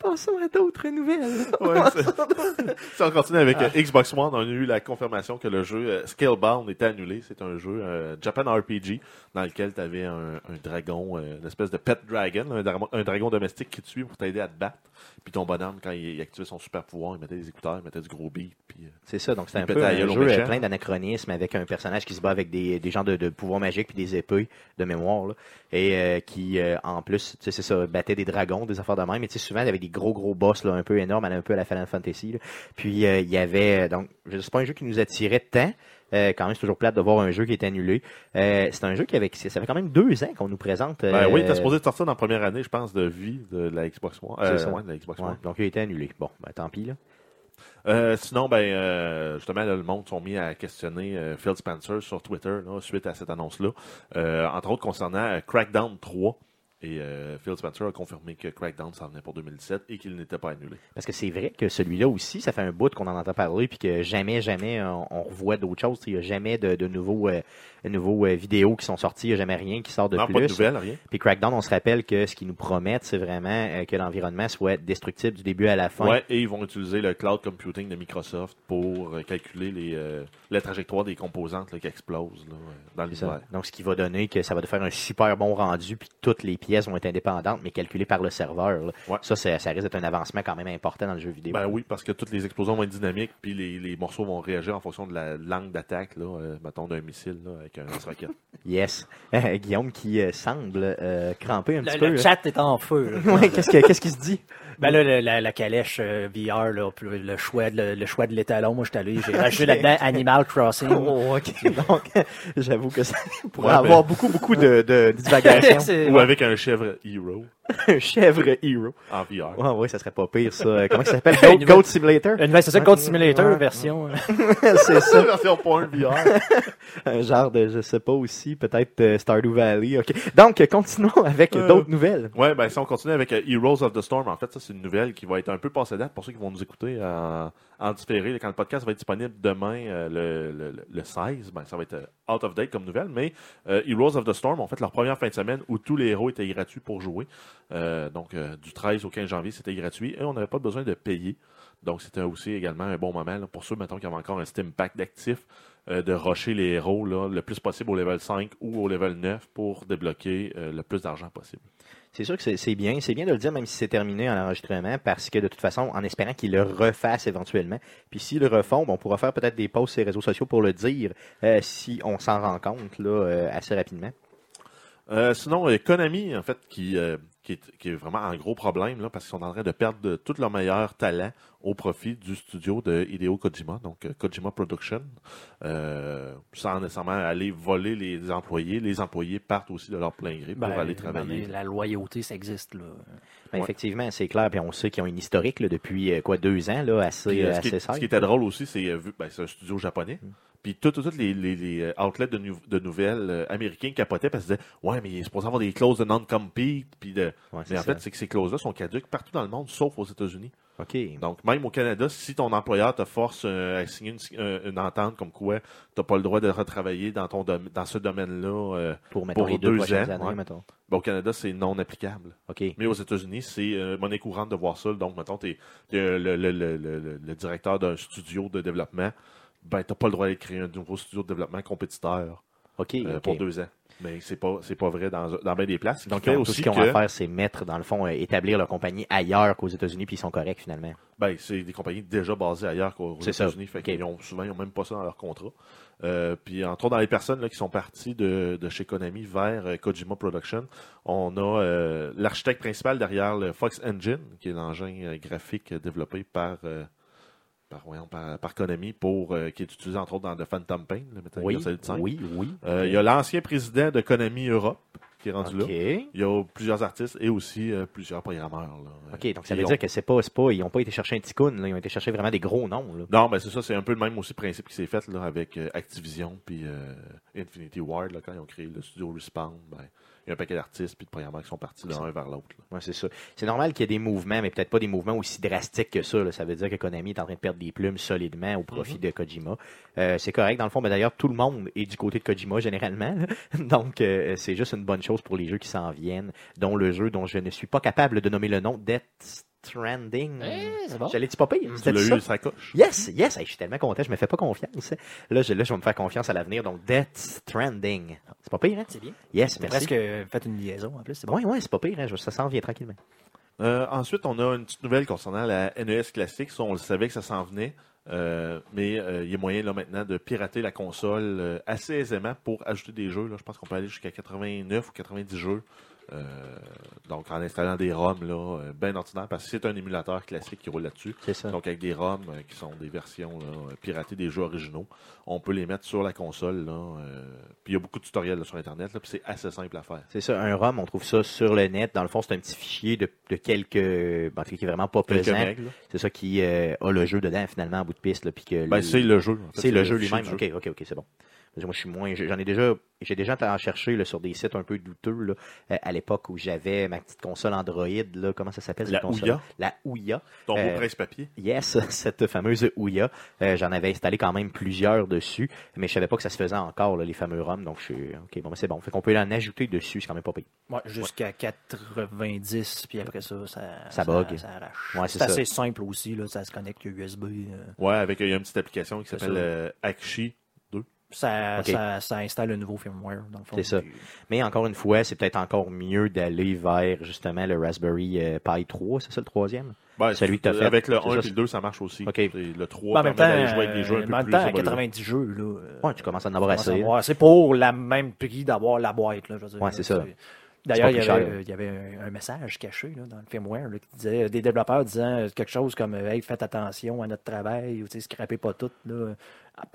Passons à d'autres nouvelles. Ouais, c'est- si on continue avec euh, Xbox One, on a eu la confirmation que le jeu euh, Scalebound était annulé. C'est un jeu euh, Japan RPG dans lequel tu avais un, un dragon, euh, une espèce de pet dragon, un, dra- un dragon domestique qui te suit pour t'aider à te battre. Puis ton bonhomme, quand il, il activait son super pouvoir, il mettait des écouteurs, il mettait du gros beat. Puis, euh, C'est ça, donc c'est un peu un jeu méchant. plein d'anachronismes avec un personnage qui se bat avec des, des gens de, de pouvoir magique puis des épées de mémoire là, et euh, qui euh, en plus, tu sais, c'est ça, battait des dragons, des affaires de même, mais tu sais souvent il y avait des gros gros boss là, un peu énormes, un peu à la Final Fantasy. là. Puis euh, il y avait euh, donc, sais pas un jeu qui nous attirait tant. Euh, quand même, c'est toujours plate de voir un jeu qui est annulé. Euh, c'est un jeu qui avait, ça fait quand même deux ans qu'on nous présente. Ben euh, oui, t'es supposé sortir dans la première année, je pense, de vie de la Xbox One. C'est Euh, ça. ouais, de la Xbox ouais, One. donc il a été annulé. Bon, ben tant pis là. Euh, sinon, ben, euh, justement, là, le monde sont mis à questionner euh, Phil Spencer sur Twitter là, suite à cette annonce-là. Entre autres concernant Crackdown 3. Et euh, Phil Spencer a confirmé que Crackdown s'en venait pour 2017 et qu'il n'était pas annulé. Parce que c'est vrai que celui-là aussi, ça fait un bout qu'on en entend parler, puis que jamais, jamais on, on revoit d'autres choses. Il n'y a jamais de, de nouveaux, euh, nouveaux euh, vidéos qui sont sorties, il n'y a jamais rien qui sort de non, plus. pas de nouvelles, rien. Puis Crackdown, on se rappelle que ce qu'ils nous promettent, c'est vraiment euh, que l'environnement soit destructible du début à la fin. Ouais, et ils vont utiliser le cloud computing de Microsoft pour euh, calculer les, euh, la trajectoire des composantes là, qui explosent là, euh, dans l'univers. Donc, ce qui va donner que ça va te faire un super bon rendu, puis toutes les pièces vont être indépendantes, mais calculées par le serveur. là. Ouais. Ça, ça risque d'être un avancement quand même important dans le jeu vidéo. Ben oui, parce que toutes les explosions vont être dynamiques, puis les, les morceaux vont réagir en fonction de la langue d'attaque, là, euh, mettons d'un missile là, avec un lance-roquette. Yes. Euh, Guillaume qui euh, semble euh, cramper un petit Le, peu. le chat est en feu. Ouais, qu'est-ce que- qu'est-ce qui se dit? Ben là, le- la, la calèche euh, VR, là, le, choix de, le, choix de l'étalon, moi, je suis allé, j'ai rajouté là-dedans Animal Crossing. Oh, ok. Donc, j'avoue que ça pourrait Ouais, avoir beaucoup, beaucoup de, de divagations. C'est- Ou avec un chèvre hero un chèvre hero. en VR. Ouais, ouais, ça serait pas pire, ça. Comment ça s'appelle? Goat, Goat Simulator? Une ouais, c'est ça, Code Simulator, version. euh, c'est ça. version point VR. Un genre de, je sais pas aussi, peut-être euh, Stardew Valley. Ok. Donc, euh, continuons avec Euh. d'autres nouvelles. Ouais, ben si on continue avec euh, Heroes of the Storm, en fait, ça c'est une nouvelle qui va être un peu passée date pour ceux qui vont nous écouter en, en différé. Quand le podcast va être disponible demain, euh, le, le, le 16, ben ça va être euh, out of date comme nouvelle, mais euh, Heroes of the Storm ont fait leur première fin de semaine où tous les héros étaient gratuits pour jouer. Euh, donc euh, du 13 au 15 janvier, c'était gratuit et on n'avait pas besoin de payer. Donc c'était aussi également un bon moment là, pour ceux, mettons, qui avaient encore un Steam Pack d'actifs, euh, de rusher les héros là, le plus possible au level 5 ou au level 9 pour débloquer euh, le plus d'argent possible. C'est sûr que c'est bien. C'est bien de le dire, même si c'est terminé en enregistrement, parce que de toute façon, en espérant qu'ils le refassent éventuellement. Puis s'ils le refont, on pourra faire peut-être des posts sur les réseaux sociaux pour le dire, euh, si on s'en rend compte là, assez rapidement. Sinon, Konami, en fait, qui, qui, est, qui est vraiment un gros problème, là, parce qu'ils sont en train de perdre de, tout leur meilleur talent au profit du studio de Hideo Kojima, donc euh, Kojima Production, euh, sans nécessairement aller voler les employés. Les employés partent aussi de leur plein gré pour ben, aller travailler. ben, La loyauté, ça existe, là. Ben, Ouais. Effectivement, c'est clair. Puis on sait qu'ils ont une historique là, depuis euh, quoi deux ans, là, assez, Puis, ce, assez qui est- ce qui était drôle aussi, c'est vu ben, c'est un studio japonais. Mm. Puis tous tout, tout les, les, les euh, outlets de, nou- de nouvelles euh, américains capotaient parce qu'ils disaient Ouais, mais il est supposé avoir des clauses de non-compete. Puis de... Ouais, c'est Mais en ça. fait, c'est que ces clauses-là sont caduques partout dans le monde, sauf aux États-Unis. OK. Donc, même au Canada, si ton employeur te force euh, à signer une, euh, une entente comme quoi tu n'as pas le droit de retravailler dans, ton dans ce domaine-là, euh, Pour, mettons, pour les deux, deux ans, années, ouais. mettons. ben, au Canada, c'est non applicable. OK. Mais aux États-Unis, c'est monnaie courante de voir ça. Donc, mettons, tu es, le, le, le- le directeur d'un studio de développement, ben, tu pas le droit de créer un nouveau studio de développement compétiteur euh, pour deux ans. Mais c'est pas c'est pas vrai dans, dans bien des places. Donc, tout ce qu'ils ont que- à faire, c'est mettre, dans le fond, euh, établir leur compagnie ailleurs qu'aux États-Unis, puis ils sont corrects, finalement. Ben, c'est des compagnies déjà basées ailleurs qu'aux C'est ça. États-Unis. Fait Ok. qu'ils ont souvent, ils ont même pas ça dans leur contrat. Euh, puis, entre autres, dans les personnes là, qui sont parties de, de chez Konami vers euh, Kojima Production, on a euh, l'architecte principal derrière le Fox Engine, qui est l'engin graphique développé par, par, voyons, par, par Konami, pour, euh, qui est utilisé entre autres dans The Phantom Pain, le Metal Oui, Gear Solid 5. oui, oui. Euh, Il y a l'ancien président de Konami Europe, qui est rendu là. Il y a plusieurs artistes et aussi euh, plusieurs programmeurs. Là, OK, donc ça veut ont- dire que c'est pas, pas, ils n'ont pas été chercher un ticoun, là, ils ont été chercher vraiment des gros noms. Là. Non, ben c'est ça, c'est un peu le même aussi principe qui s'est fait là, avec Activision puis Infinity Ward, quand ils ont créé le studio Respawn, ben, il y a un paquet d'artistes puis de programmeurs qui sont partis l'un vers l'autre. Ouais, c'est ça. C'est normal qu'il y ait des mouvements, mais peut-être pas des mouvements aussi drastiques que ça. là. Ça veut dire que Konami est en train de perdre des plumes solidement au profit Mhm. de Kojima. Euh, c'est correct, dans le fond, mais d'ailleurs, tout le monde est du côté de Kojima généralement. là. Donc, euh, c'est juste une bonne chose pour les jeux qui s'en viennent, dont le jeu dont je ne suis pas capable de nommer le nom, Death Stranding. c'est bon. J'allais-tu pas pire? Tu C'était l'as eu sa coche. Yes, yes, Hey, je suis tellement content, je me fais pas confiance. Là, je, là, je vais me faire confiance à l'avenir. Donc, Death Stranding. C'est pas pire, hein? C'est bien. Yes, C'est merci. presque euh, fait une liaison, en plus. C'est bon. Oui, oui, c'est pas pire, hein? Je- ça s'en vient tranquillement. Euh, ensuite, on a une petite nouvelle concernant la NES classique. Ça, on le savait que ça s'en venait. Euh, mais euh, il y a moyen là maintenant de pirater la console euh, assez aisément pour ajouter des jeux. Là. Je pense qu'on peut aller jusqu'à 89 ou 90 jeux. Euh, donc en installant des ROM là, euh, bien ordinaire parce que c'est un émulateur classique qui roule là-dessus. Donc avec des ROM euh, qui sont des versions là, piratées des jeux originaux, on peut les mettre sur la console. Là, euh, puis il y a beaucoup de tutoriels là, sur Internet, là, puis c'est assez simple à faire. C'est ça, un ROM, on trouve ça sur le net. Dans le fond, c'est un petit fichier de, de quelques. ben, qui est vraiment pas Quelques pesant. C'est ça qui a le jeu dedans, finalement, en bout de piste. Là, puis que Ben, le- c'est le jeu. en fait, c'est le jeu lui-même. Ok, ok, ok, c'est bon. Moi, je suis moins. J'en ai déjà. J'ai déjà été en chercher là, sur des sites un peu douteux là, euh, à l'époque où j'avais ma petite console Android. Là, comment ça s'appelle La cette console? Ouya. La Ouya. Ton beau Euh, presse-papier. Yes, cette fameuse Ouya. Euh, J'en avais installé quand même plusieurs dessus, mais je savais pas que ça se faisait encore, là, les fameux ROM. Donc, je suis. OK, bon, ben, c'est bon. Fait qu'on peut en ajouter dessus, c'est quand même pas pire. Ouais, jusqu'à 90, puis après ça, ça, Ça bug. Ça, arrache. Ouais, c'est assez simple aussi, là, ça se connecte USB. euh, Ouais, avec il y a une petite application qui s'appelle euh, Akshi 2. Ça, Ok. ça, ça installe un nouveau firmware, dans le fond. C'est ça. Puis, Mais encore une fois, c'est peut-être encore mieux d'aller vers justement le Raspberry euh, Pi 3, c'est ça le troisième? Ben, Celui que t'as fait, Avec le c'est 1 ça, et le 2, ça marche aussi. Ok. Et Le 3 Ben, en même permet temps, d'aller jouer avec des jeux un euh, peu en même plus temps, à overload. 90 jeux, là. euh, Ouais, tu commences à en avoir assez. C'est pour le même prix d'avoir la boîte, là, je veux dire. Ouais, c'est ça. D'ailleurs, C'est il y avait, cher. il y avait un, un message caché là, dans le firmware là, qui disait euh, des développeurs disant euh, quelque chose comme euh, Hey, faites attention à notre travail, ou scrapez pas tout, là,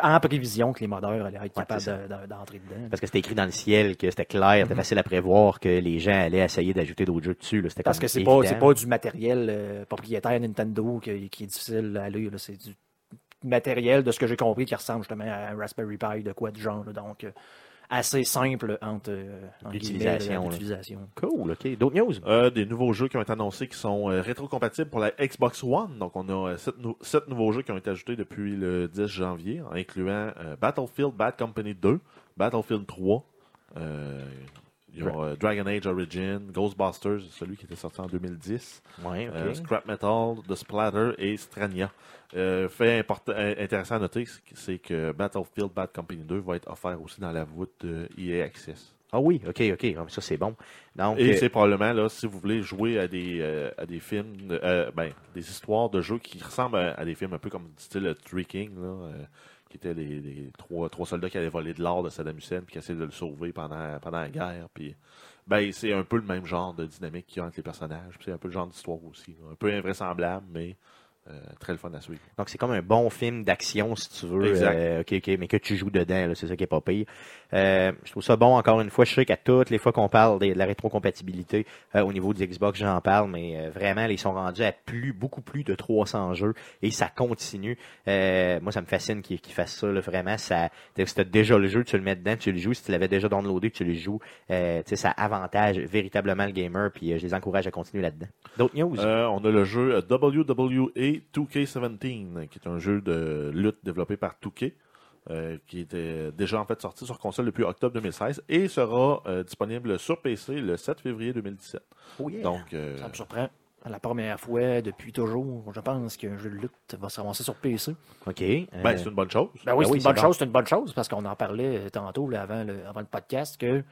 en prévision que les modeurs allaient être capables d'entrer dedans. Parce que c'était écrit dans le ciel, que c'était clair, c'était facile à prévoir que les gens allaient essayer d'ajouter d'autres jeux dessus. là. Parce que c'est pas, pas du matériel euh, propriétaire Nintendo qui, qui est difficile à lire. C'est du matériel, de ce que j'ai compris, qui ressemble justement à un Raspberry Pi, de quoi de genre. Donc, euh, assez simple entre, euh, L'utilisation. Cool, ok. D'autres news? Euh, des nouveaux jeux qui ont été annoncés qui sont euh, rétrocompatibles pour la Xbox One. Donc, on a euh, sept, nou- sept nouveaux jeux qui ont été ajoutés depuis le 10 janvier, en incluant euh, Battlefield Bad Company 2, Battlefield 3, il y a euh, Dragon Age Origin, Ghostbusters, celui qui était sorti en 2010, Ouais, ok. euh, Scrap Metal, The Splatter et Strania. Euh, fait euh, intéressant à noter, c'est que- Battlefield Bad Company 2 va être offert aussi dans la voûte de EA Access. Ah oui, ok, ok. Ah, Ça, c'est bon. Donc, Et c'est probablement, là, si vous voulez jouer à des, à des films, ben, des histoires de jeux qui ressemblent à, à des films un peu comme du style Kings, là, qui étaient les, trois, soldats qui avaient volé de l'or de Saddam Hussein puis qui essayaient de le sauver pendant, la guerre. Puis, ben, c'est un peu le même genre de dynamique qu'il y a entre les personnages. C'est un peu le genre d'histoire aussi. Un peu invraisemblable, mais euh, très le fun à suivre. donc c'est comme un bon film d'action, si tu veux. Exact. Euh, ok, ok, mais que tu joues dedans, c'est ça qui est pas pire. Euh, je trouve ça bon, encore une fois. Je sais qu'à toutes les fois qu'on parle des- de la rétrocompatibilité au niveau du Xbox, j'en parle, mais vraiment, ils sont rendus à plus, beaucoup plus de 300 jeux et ça continue. Moi, ça me fascine qu'ils fassent ça, là, vraiment. Ça, si t'as déjà le jeu, tu le mets dedans, tu le joues. Si tu l'avais déjà downloadé, tu le joues. Tu sais, ça avantage véritablement le gamer, puis je les encourage à continuer là-dedans. D'autres news? On a le jeu euh, WWE 2K17, qui est un jeu de lutte développé par 2K, euh, qui était déjà en fait sorti sur console depuis octobre 2016 et sera euh, disponible sur PC le 7 février 2017. Oh yeah. Donc, euh, Ça me surprend. La première fois depuis toujours, je pense qu'un jeu de lutte va se ramasser sur PC. OK. euh, ben, c'est une bonne chose. Ben oui, Ben c'est oui, une bonne bon. chose, c'est une bonne chose, parce qu'on en parlait tantôt là, avant, le, avant le podcast, que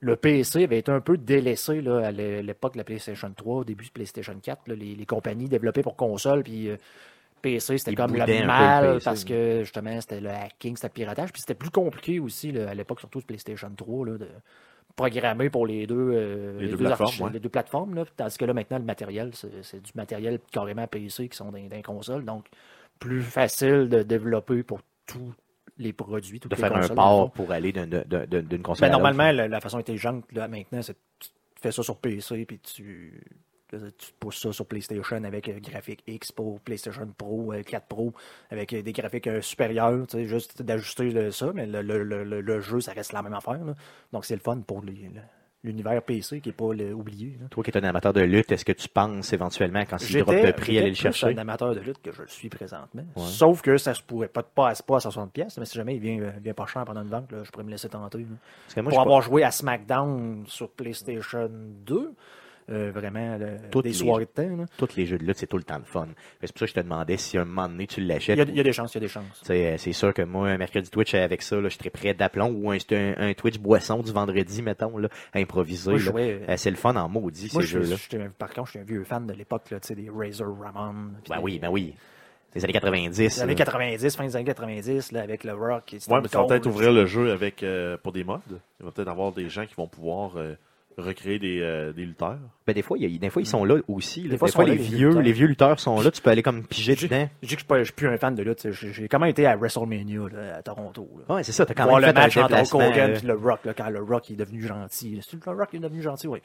le PC avait été un peu délaissé là, à l'é- l'époque de la PlayStation 3, au début de PlayStation 4. là, les, les compagnies développées pour console, puis euh, PC, c'était comme le mal, PC, parce que justement, c'était le hacking, c'était le piratage, puis c'était plus compliqué aussi là, à l'époque, surtout de PlayStation 3, là, de programmer pour les deux, euh, Les deux plateformes, archi- ouais. les deux plateformes. Là, tandis que là, maintenant, le matériel, c'est c'est du matériel carrément PC qui sont dans, dans les consoles. Donc, plus facile de développer pour tous les produits, toutes de les faire un consoles, port pour aller d'un- d'un- d'un- d'une console Ben, normalement, la, la façon intelligente là, maintenant, c'est que tu fais ça sur PC puis tu, tu pousses ça sur PlayStation avec euh, graphique X pour PlayStation Pro, euh, 4 Pro, avec euh, des graphiques euh, supérieurs. Tu sais, juste d'ajuster ça, mais le, le- le- le- jeu, ça reste la même affaire. là. Donc, c'est le fun pour les- le- l'univers PC qui n'est pas le- oublié. là. Toi qui es un amateur de lutte, est-ce que tu penses éventuellement, quand il drop de prix, j'étais aller le plus chercher? un amateur de lutte que je le suis présentement. Ouais. Sauf que ça se pourrait pas, pas, à- pas à 60$, pièces, mais si jamais il vient, euh, vient pas cher pendant une vente, là, je pourrais me laisser tenter. là. Parce que moi, Pour je avoir joué à SmackDown sur PlayStation 2, euh, vraiment, le- Toutes des les- soirées de temps. là. tous les jeux de lutte, c'est tout le temps le fun. C'est pour ça que je te demandais si un moment donné tu Il l'achètes. a, il y a des chances, il y a des chances. Tu euh, C'est sûr que moi, un mercredi Twitch avec ça, là, je serais prêt d'aplomb ou un, un, un Twitch boisson du vendredi, mettons, là, là. jouais- Euh, c'est le fun en maudit, Moi, ces je, jeux-là. par contre, je suis un vieux fan de l'époque, là, tu sais, des Razor Ramon. Ben des- oui, ben oui. Les années 90. Les années là. 90, fin des années 90, là, avec le Rock. et Ouais, mais ça va Cold, peut-être ouvrir le jeu avec euh, pour des mods. Il va peut-être avoir des gens qui vont pouvoir euh, recréer des, euh, des lutteurs. Ben, des, fois, il y a- des fois, ils sont là aussi. là. Des Des fois, les, là, vieux, lutteurs. les vieux lutteurs sont là. Tu peux aller comme piger dedans. Je dis que je je suis plus un fan de lutte. J'ai j'ai quand même été à WrestleMania là, à Toronto. Ouais, c'est ça. T'as quand Voir même le fait match un entre Hulk déplacement. Hogan là. et le Rock, là, quand le Rock est devenu gentil. Le Rock est devenu gentil, oui.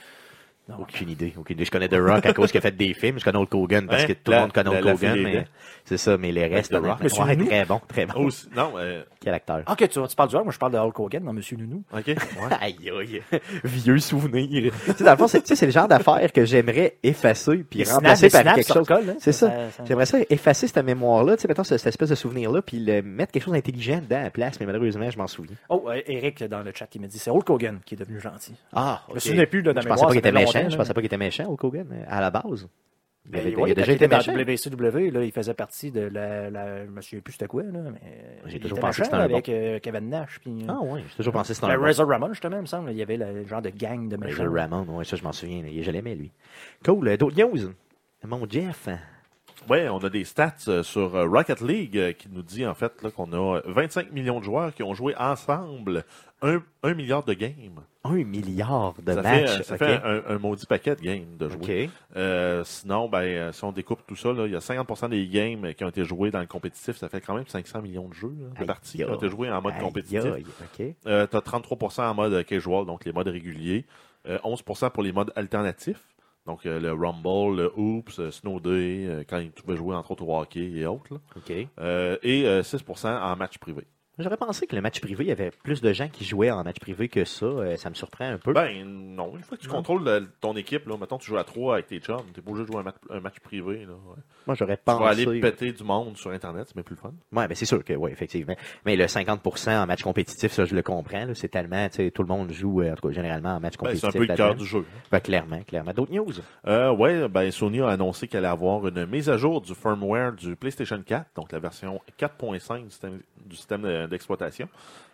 Non. Aucune idée, aucune idée. Je connais The Rock à cause qu'il a fait des films. Je connais Hulk Hogan parce que tout le monde connaît Hulk Hogan, mais c'est ça, mais les restes, The Rock. Ouais, très bon, très bon. Non, euh, Quel acteur? Ok, tu, parles du Hulk, moi je parle de Hulk Hogan dans Monsieur Nounou. ok. Aïe, aïe, vieux souvenir. tu sais, dans le fond, c'est, le genre d'affaire que j'aimerais effacer puis remplacer par quelque se chose. hein. C'est ça. J'aimerais ça effacer cette mémoire-là, tu sais, mettons, cette espèce de souvenir-là, puis le mettre quelque chose d'intelligent dedans à la place, mais malheureusement, je m'en souviens. Oh, euh, Eric dans le chat qui me dit c'est Hulk Hogan qui est devenu gentil. Ah, Je me souvenais plus de la mémoire. Méchant, longtemps, je là. pensais pas qu'il était méchant, Hulk Hogan, euh, à la base. Il, Ben, avait- ouais, il a déjà été méchant. WCW, là, il faisait partie de la, la je me souviens plus c'était quoi, là, mais J'ai toujours pensé que c'était un avec euh, Kevin Nash. Puis, Ah ouais, j'ai toujours pensé que c'était un. Razor Ramon, justement, il me semble. Il y avait le genre de gang de méchants. Razor Ramon, ouais, ça je m'en souviens, je l'aimais lui. Cool, euh, d'autres news? Mon Jeff. Ouais, on a des stats euh, sur euh, Rocket League euh, qui nous dit en fait qu'on a 25 millions de joueurs qui ont joué ensemble un, un milliard de games. Un milliard de ça matchs. ça fait un, un maudit paquet de games de jouer. Euh, sinon, ben, si on découpe tout ça, là, il y a 50% des games qui ont été joués dans le compétitif. Ça fait quand même 500 millions de jeux, là, de Aïe, parties qui ont été joués en mode aïe, compétitif. Euh, tu as 33% en mode casual, donc les modes réguliers. Euh, 11% pour les modes alternatifs. Donc euh, le Rumble, le Oops, euh, Snow Day, euh, quand tu veux jouer entre autres au hockey et autres. là. ok. Euh, et euh, 6% en match privé. J'aurais pensé que le match privé, il y avait plus de gens qui jouaient en match privé que ça. Euh, ça me surprend un peu. Ben non, une fois que tu Non. contrôles le- ton équipe, là, mettons tu joues à 3 avec tes chums, t'es pas obligé de jouer un match, un match privé. Là, ouais. Moi, j'aurais Tu vas pensé. aller péter du monde sur Internet, c'est bien plus le fun. Ouais, ben c'est sûr que oui, effectivement. Mais le 50% en match compétitif, ça, je le comprends. là. C'est tellement, tu sais, tout le monde joue, euh, en tout cas, généralement en match Ben, compétitif. c'est un peu le là-dedans. cœur du jeu. Ben, clairement, clairement. D'autres news? Euh, ouais, ben Sony a annoncé qu'elle allait avoir une mise à jour du firmware du PlayStation 4, donc la version 4.5 du système, du système de- d'exploitation.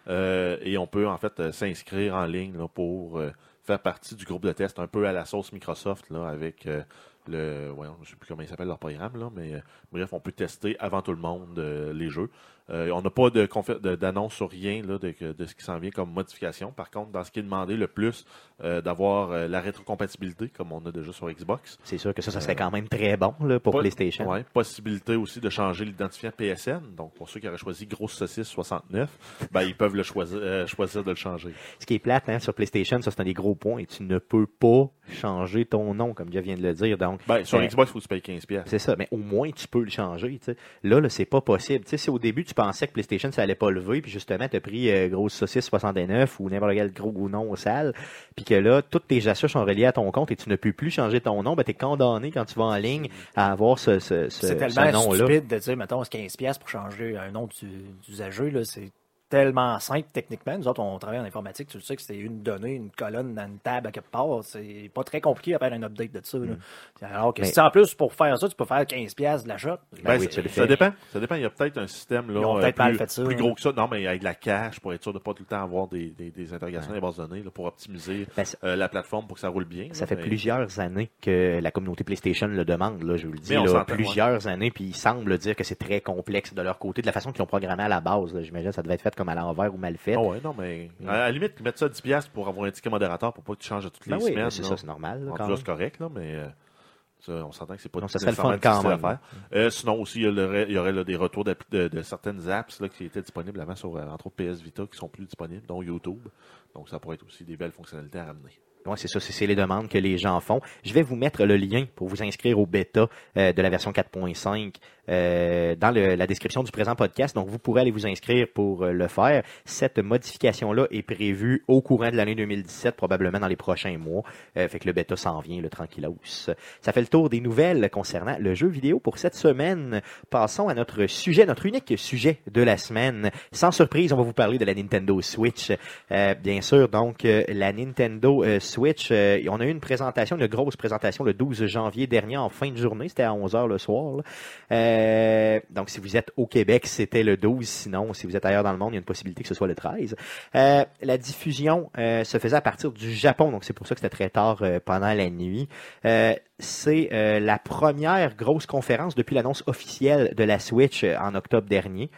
Euh, et on peut en fait euh, s'inscrire en ligne pour euh, faire partie du groupe de test un peu à la sauce Microsoft là, avec euh, le je sais plus comment il s'appelle leur programme là, mais euh, bref, on peut tester avant tout le monde euh, les jeux. Euh, on n'a pas d'annonce sur rien là, de, de ce qui s'en vient comme modification. Par contre, dans ce qui est demandé le plus, euh, d'avoir euh, la rétrocompatibilité, comme on a déjà sur Xbox. C'est sûr que ça, ça serait quand même très bon là, pour PlayStation. Ouais, possibilité aussi de changer l'identifiant PSN. Donc, pour ceux qui auraient choisi Grosse Saucisse 69, ben, ils peuvent le choisir, choisir de le changer. Ce qui est plate hein, sur PlayStation, ça c'est un des gros points. Tu ne peux pas changer ton nom, comme Jeff vient de le dire. Donc, Ben, sur euh, Xbox, il faut que tu payes 15$. piastres. C'est ça, mais au moins tu peux le changer. Là, là, c'est pas possible. Si au début tu pensais que PlayStation ça allait pas lever, puis justement tu as pris euh, grosse saucisse 69 ou n'importe quel gros nom au sale, puis que là, toutes tes achats sont reliés à ton compte et tu ne peux plus changer ton nom, ben tu es condamné quand tu vas en ligne à avoir ce, ce, ce, C'est ce tellement nom-là. stupide de dire, mettons, 15$ piastres pour changer un nom du- d'usager. là, C'est tellement simple techniquement. Nous autres, on travaille en informatique. Tu le sais que c'est une donnée, une colonne dans une table à quelque part. C'est pas très compliqué à faire un update de ça. là. Alors que Mm. Mais- si en plus, pour faire ça, tu peux faire 15$ piastres de l'achat. Ben oui, ça, dépend. Ça dépend. Il y a peut-être un système là, Ils ont euh, peut-être plus, mal fait ça, plus hein. gros que ça. Non, mais avec de la cache pour être sûr de pas tout le temps avoir des, des, des interrogations des bases de données là, pour optimiser Ben, ça- euh, la plateforme pour que ça roule bien. Ça fait mais- plusieurs années que la communauté PlayStation le demande, là, je vous le dis, Mais on là, s'entend, plusieurs années, puis ils semblent dire que c'est très complexe de leur côté, de la façon qu'ils ont programmé à la base. là. J'imagine que ça devait être fait comme à l'envers ou mal fait. Ah ouais, non, mais à la limite, mettre ça à 10$ piastres pour avoir un ticket modérateur pour pas que tu changes toutes les Ben oui, semaines. c'est ça, c'est normal. là, En c'est correct, là, mais euh, ça, on s'entend que c'est pas Non, ça serait le fun quand à faire. Euh, sinon aussi, il y aurait, il y aurait là, des retours de certaines apps là, qui étaient disponibles avant sur, euh, entre autres, PS Vita, qui sont plus disponibles, dont YouTube. Donc, ça pourrait être aussi des belles fonctionnalités à ramener. C'est ça, c'est les demandes que les gens font. Je vais vous mettre le lien pour vous inscrire au bêta euh, de la version 4.5 euh, dans le- la description du présent podcast. Donc, vous pourrez aller vous inscrire pour euh, le faire. Cette modification-là est prévue au courant de l'année 2017, probablement dans les prochains mois. Euh, fait que le bêta s'en vient, le tranquillos. Ça fait le tour des nouvelles concernant le jeu vidéo pour cette semaine. Passons à notre sujet, notre unique sujet de la semaine. Sans surprise, on va vous parler de la Nintendo Switch. Euh, bien sûr, donc, la Nintendo euh, Switch, euh, on a eu une présentation, une grosse présentation le 12 janvier dernier en fin de journée. C'était à 11h le soir. Euh, donc, si vous êtes au Québec, c'était le 12. Sinon, si vous êtes ailleurs dans le monde, il y a une possibilité que ce soit le 13. Euh, la diffusion se faisait à partir du Japon, donc c'est pour ça que c'était très tard pendant la nuit. C'est la première grosse conférence depuis l'annonce officielle de la Switch en octobre dernier.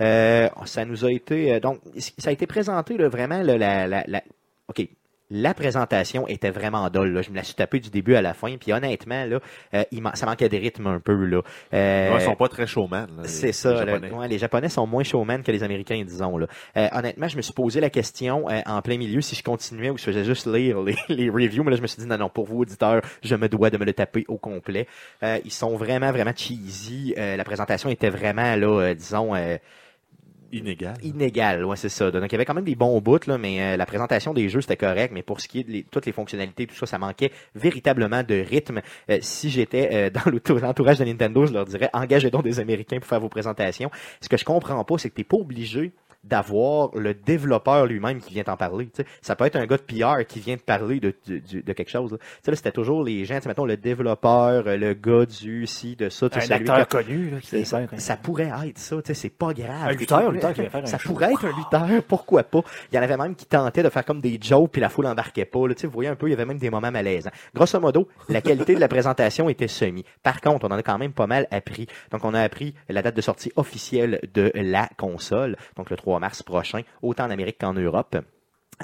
Ça nous a été donc ça a été présenté vraiment la, la- ok la présentation était vraiment dolle. Là. Je me la suis tapé du début à la fin. Puis honnêtement, là, euh, il man- ça manquait de rythme un peu. Là. Euh, Ouais, ils sont pas très showman. c'est ça. les le- Japonais. ouais, les Japonais sont moins showman que les Américains, disons. Là. Euh, honnêtement, je me suis posé la question euh, en plein milieu si je continuais ou si je faisais juste lire les, les reviews. Mais là, je me suis dit non, non, pour vous, auditeurs, je me dois de me le taper au complet. Euh, ils sont vraiment, vraiment cheesy. Euh, la présentation était vraiment, là, euh, disons, euh, Inégal. inégal, ouais, c'est ça. Donc, il y avait quand même des bons bouts, là, mais euh, la présentation des jeux, c'était correct, mais pour ce qui est de toutes les fonctionnalités, tout ça, ça manquait véritablement de rythme. Euh, si j'étais euh, dans l'entourage de Nintendo, je leur dirais, engagez donc des Américains pour faire vos présentations. Ce que je comprends pas, c'est que t'es pas obligé d'avoir le développeur lui-même qui vient t'en parler. Ça peut être un gars de PR qui vient te parler de, de, de quelque chose. là. Là, c'était toujours les gens, mettons, le développeur, euh, le gars du ci, de ça. Un acteur qui connu, là, qui ça, ça pourrait être ça, c'est pas grave. Un lutteur, lutteur qui faire un Ça show. pourrait être un lutteur, pourquoi pas. Il y en avait même qui tentaient de faire comme des jokes puis la foule embarquait pas. Là, vous voyez un peu, il y avait même des moments malaisants. Grosso modo, la qualité de la présentation était semi. Par contre, on en a quand même pas mal appris. Donc, on a appris la date de sortie officielle de la console, donc le 3 mars prochain, autant en Amérique qu'en Europe.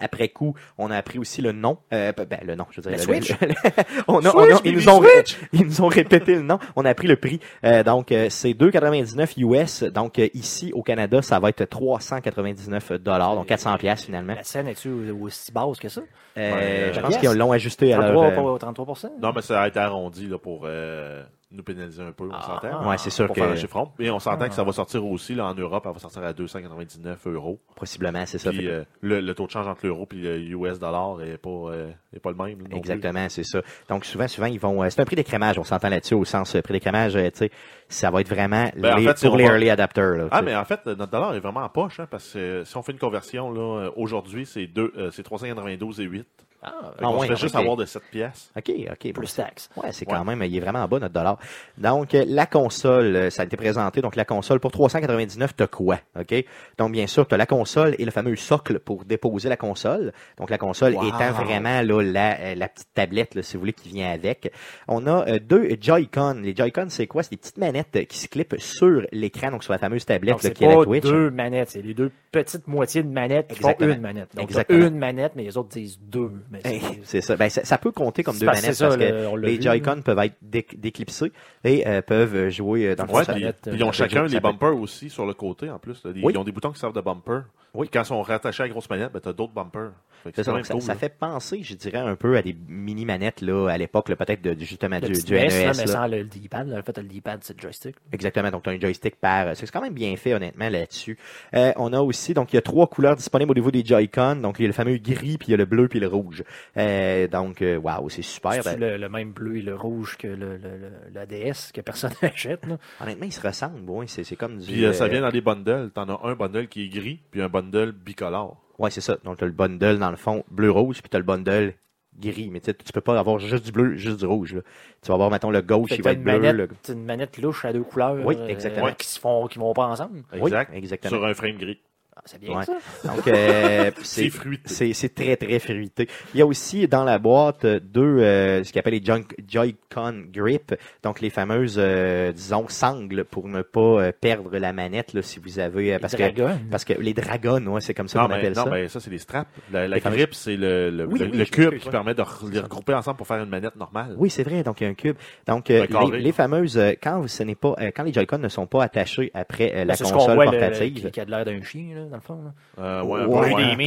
Après coup, on a appris aussi le nom, euh, ben le nom, je veux dire, Le le- Switch? le- on a, on a- ils nous ont, ils nous ont répété le nom. On a appris le prix. Euh, donc, euh, c'est 2,99 US. Donc, ici, au Canada, ça va être 399 dollars, donc 400 pièces finalement. La scène est-tu aussi basse que ça? Euh, Ouais, je pense qu'ils l'ont ajusté à leur... 33, euh, pour- 33%? Non, mais ça a été arrondi là, pour euh, nous pénaliser un peu, on Ah. s'entend. Ouais, c'est sûr Pour que faire un chiffron. Et on s'entend Ah. que ça va sortir aussi là, en Europe, elle va sortir à 299 euros. possiblement, c'est ça. Puis Fait que- euh, le, le taux de change entre l'euro et le US dollar est pas, euh, est pas le même. Exactement, c'est ça. Donc souvent, souvent ils vont. euh, c'est un prix d'écrémage, on s'entend là-dessus au sens prix d'écrémage. euh, tu sais, ça va être vraiment Ben, en les, fait, si pour les va- early adapters. Là, Ah, mais en fait, notre dollar est vraiment en poche, hein, parce que euh, si on fait une conversion, là, aujourd'hui, c'est deux, euh, c'est 392 et 8. Ah, Fait Ah ouais, se fait juste avoir de 7 pièces. Ok, ok. bon, plus taxe. Ouais, c'est quand Ouais. même, il est vraiment en bas notre dollar. Donc euh, la console, euh, ça a été présenté. Donc la console pour 399, t'as quoi Ok? Donc bien sûr, t'as la console et le fameux socle pour déposer la console. Donc la console Wow. étant vraiment là la, euh, la petite tablette, là, si vous voulez, qui vient avec. On a euh, deux Joy-Con. Les Joy-Con, c'est quoi? C'est des petites manettes qui se clippent sur l'écran, donc sur la fameuse tablette Donc, là, qui est la pas Twitch. deux manettes, c'est les deux petites moitiés de manettes qui font une manette. Donc, une manette, mais les autres disent deux. Mais Hey, c'est- ça. Ben, ça. ça peut compter comme deux parce manettes ça, parce que le- les Joy-Con peuvent être dé- déclipsés et euh, peuvent jouer euh, dans le Ouais, puis, ça- manette, puis ils ont chacun peut- bumpers aussi sur le côté, en plus. là. Des- Oui. Ils ont des boutons qui servent de bumper. Oui. Puis Quand ils sont rattachés à la grosse manette, ben, t'as d'autres bumpers. Fait ça, cool. fait penser, je dirais, un peu à des mini manettes là à l'époque, là, peut-être de, justement le du, du NES, là, NES. mais sans le D-pad. là. En fait, le D-pad, c'est le joystick. Exactement. Donc, tu as un joystick par. C'est quand même bien fait, honnêtement, là-dessus. Euh, on a aussi, donc, il y a trois couleurs disponibles au niveau des Joy-Con. Donc, il y a le fameux gris, puis il y a le bleu, puis le rouge. Euh, donc, euh, waouh, c'est super. C'est Ben, le, le même bleu et le rouge que le, le, le- la DS que personne n'achète. honnêtement, ils se ressemblent. Ouais, c'est c'est comme du. Puis euh, ça vient dans des bundles. T'en as un bundle qui est gris, puis un bundle bicolore. Ouais, c'est ça. Donc, tu as le bundle, dans le fond, bleu-rouge, puis tu as le bundle gris. Mais tu sais, tu peux pas avoir juste du bleu, juste du rouge. là. Tu vas avoir, mettons, le gauche, que va t'as être une bleu. manette, le- t'as une manette louche à deux couleurs. Oui, euh, exactement. qui se font, qui vont pas ensemble. Exact. Oui, exactement. Sur un frame gris. Ah, c'est bien Ouais. ça. Donc, euh, C'est c'est fruité. c'est c'est très très fruité. Il y a aussi dans la boîte deux euh, ce qu'on appelle les Joy- Joy-Con Grip, donc les fameuses euh, disons sangles pour ne pas euh, perdre la manette là si vous avez euh, parce que Dragon. parce que les dragons, ouais, c'est comme ça Non, qu'on mais, appelle non, ça. mais ça, c'est les straps. La, la Les grip, c'est le, le, Oui, le- oui, le je cube qui ouais. permet de les regrouper ensemble pour faire une manette normale. Oui, c'est vrai. Donc, il y a un cube. Donc, euh, les, les fameuses, euh, quand ce n'est pas, euh, quand les Joy-Con ne sont pas attachés après euh, la Ben, c'est ce qu'on console voit, le- portative, qui a de l'air d'un chien, là, dans le fond. là. Euh, ouais,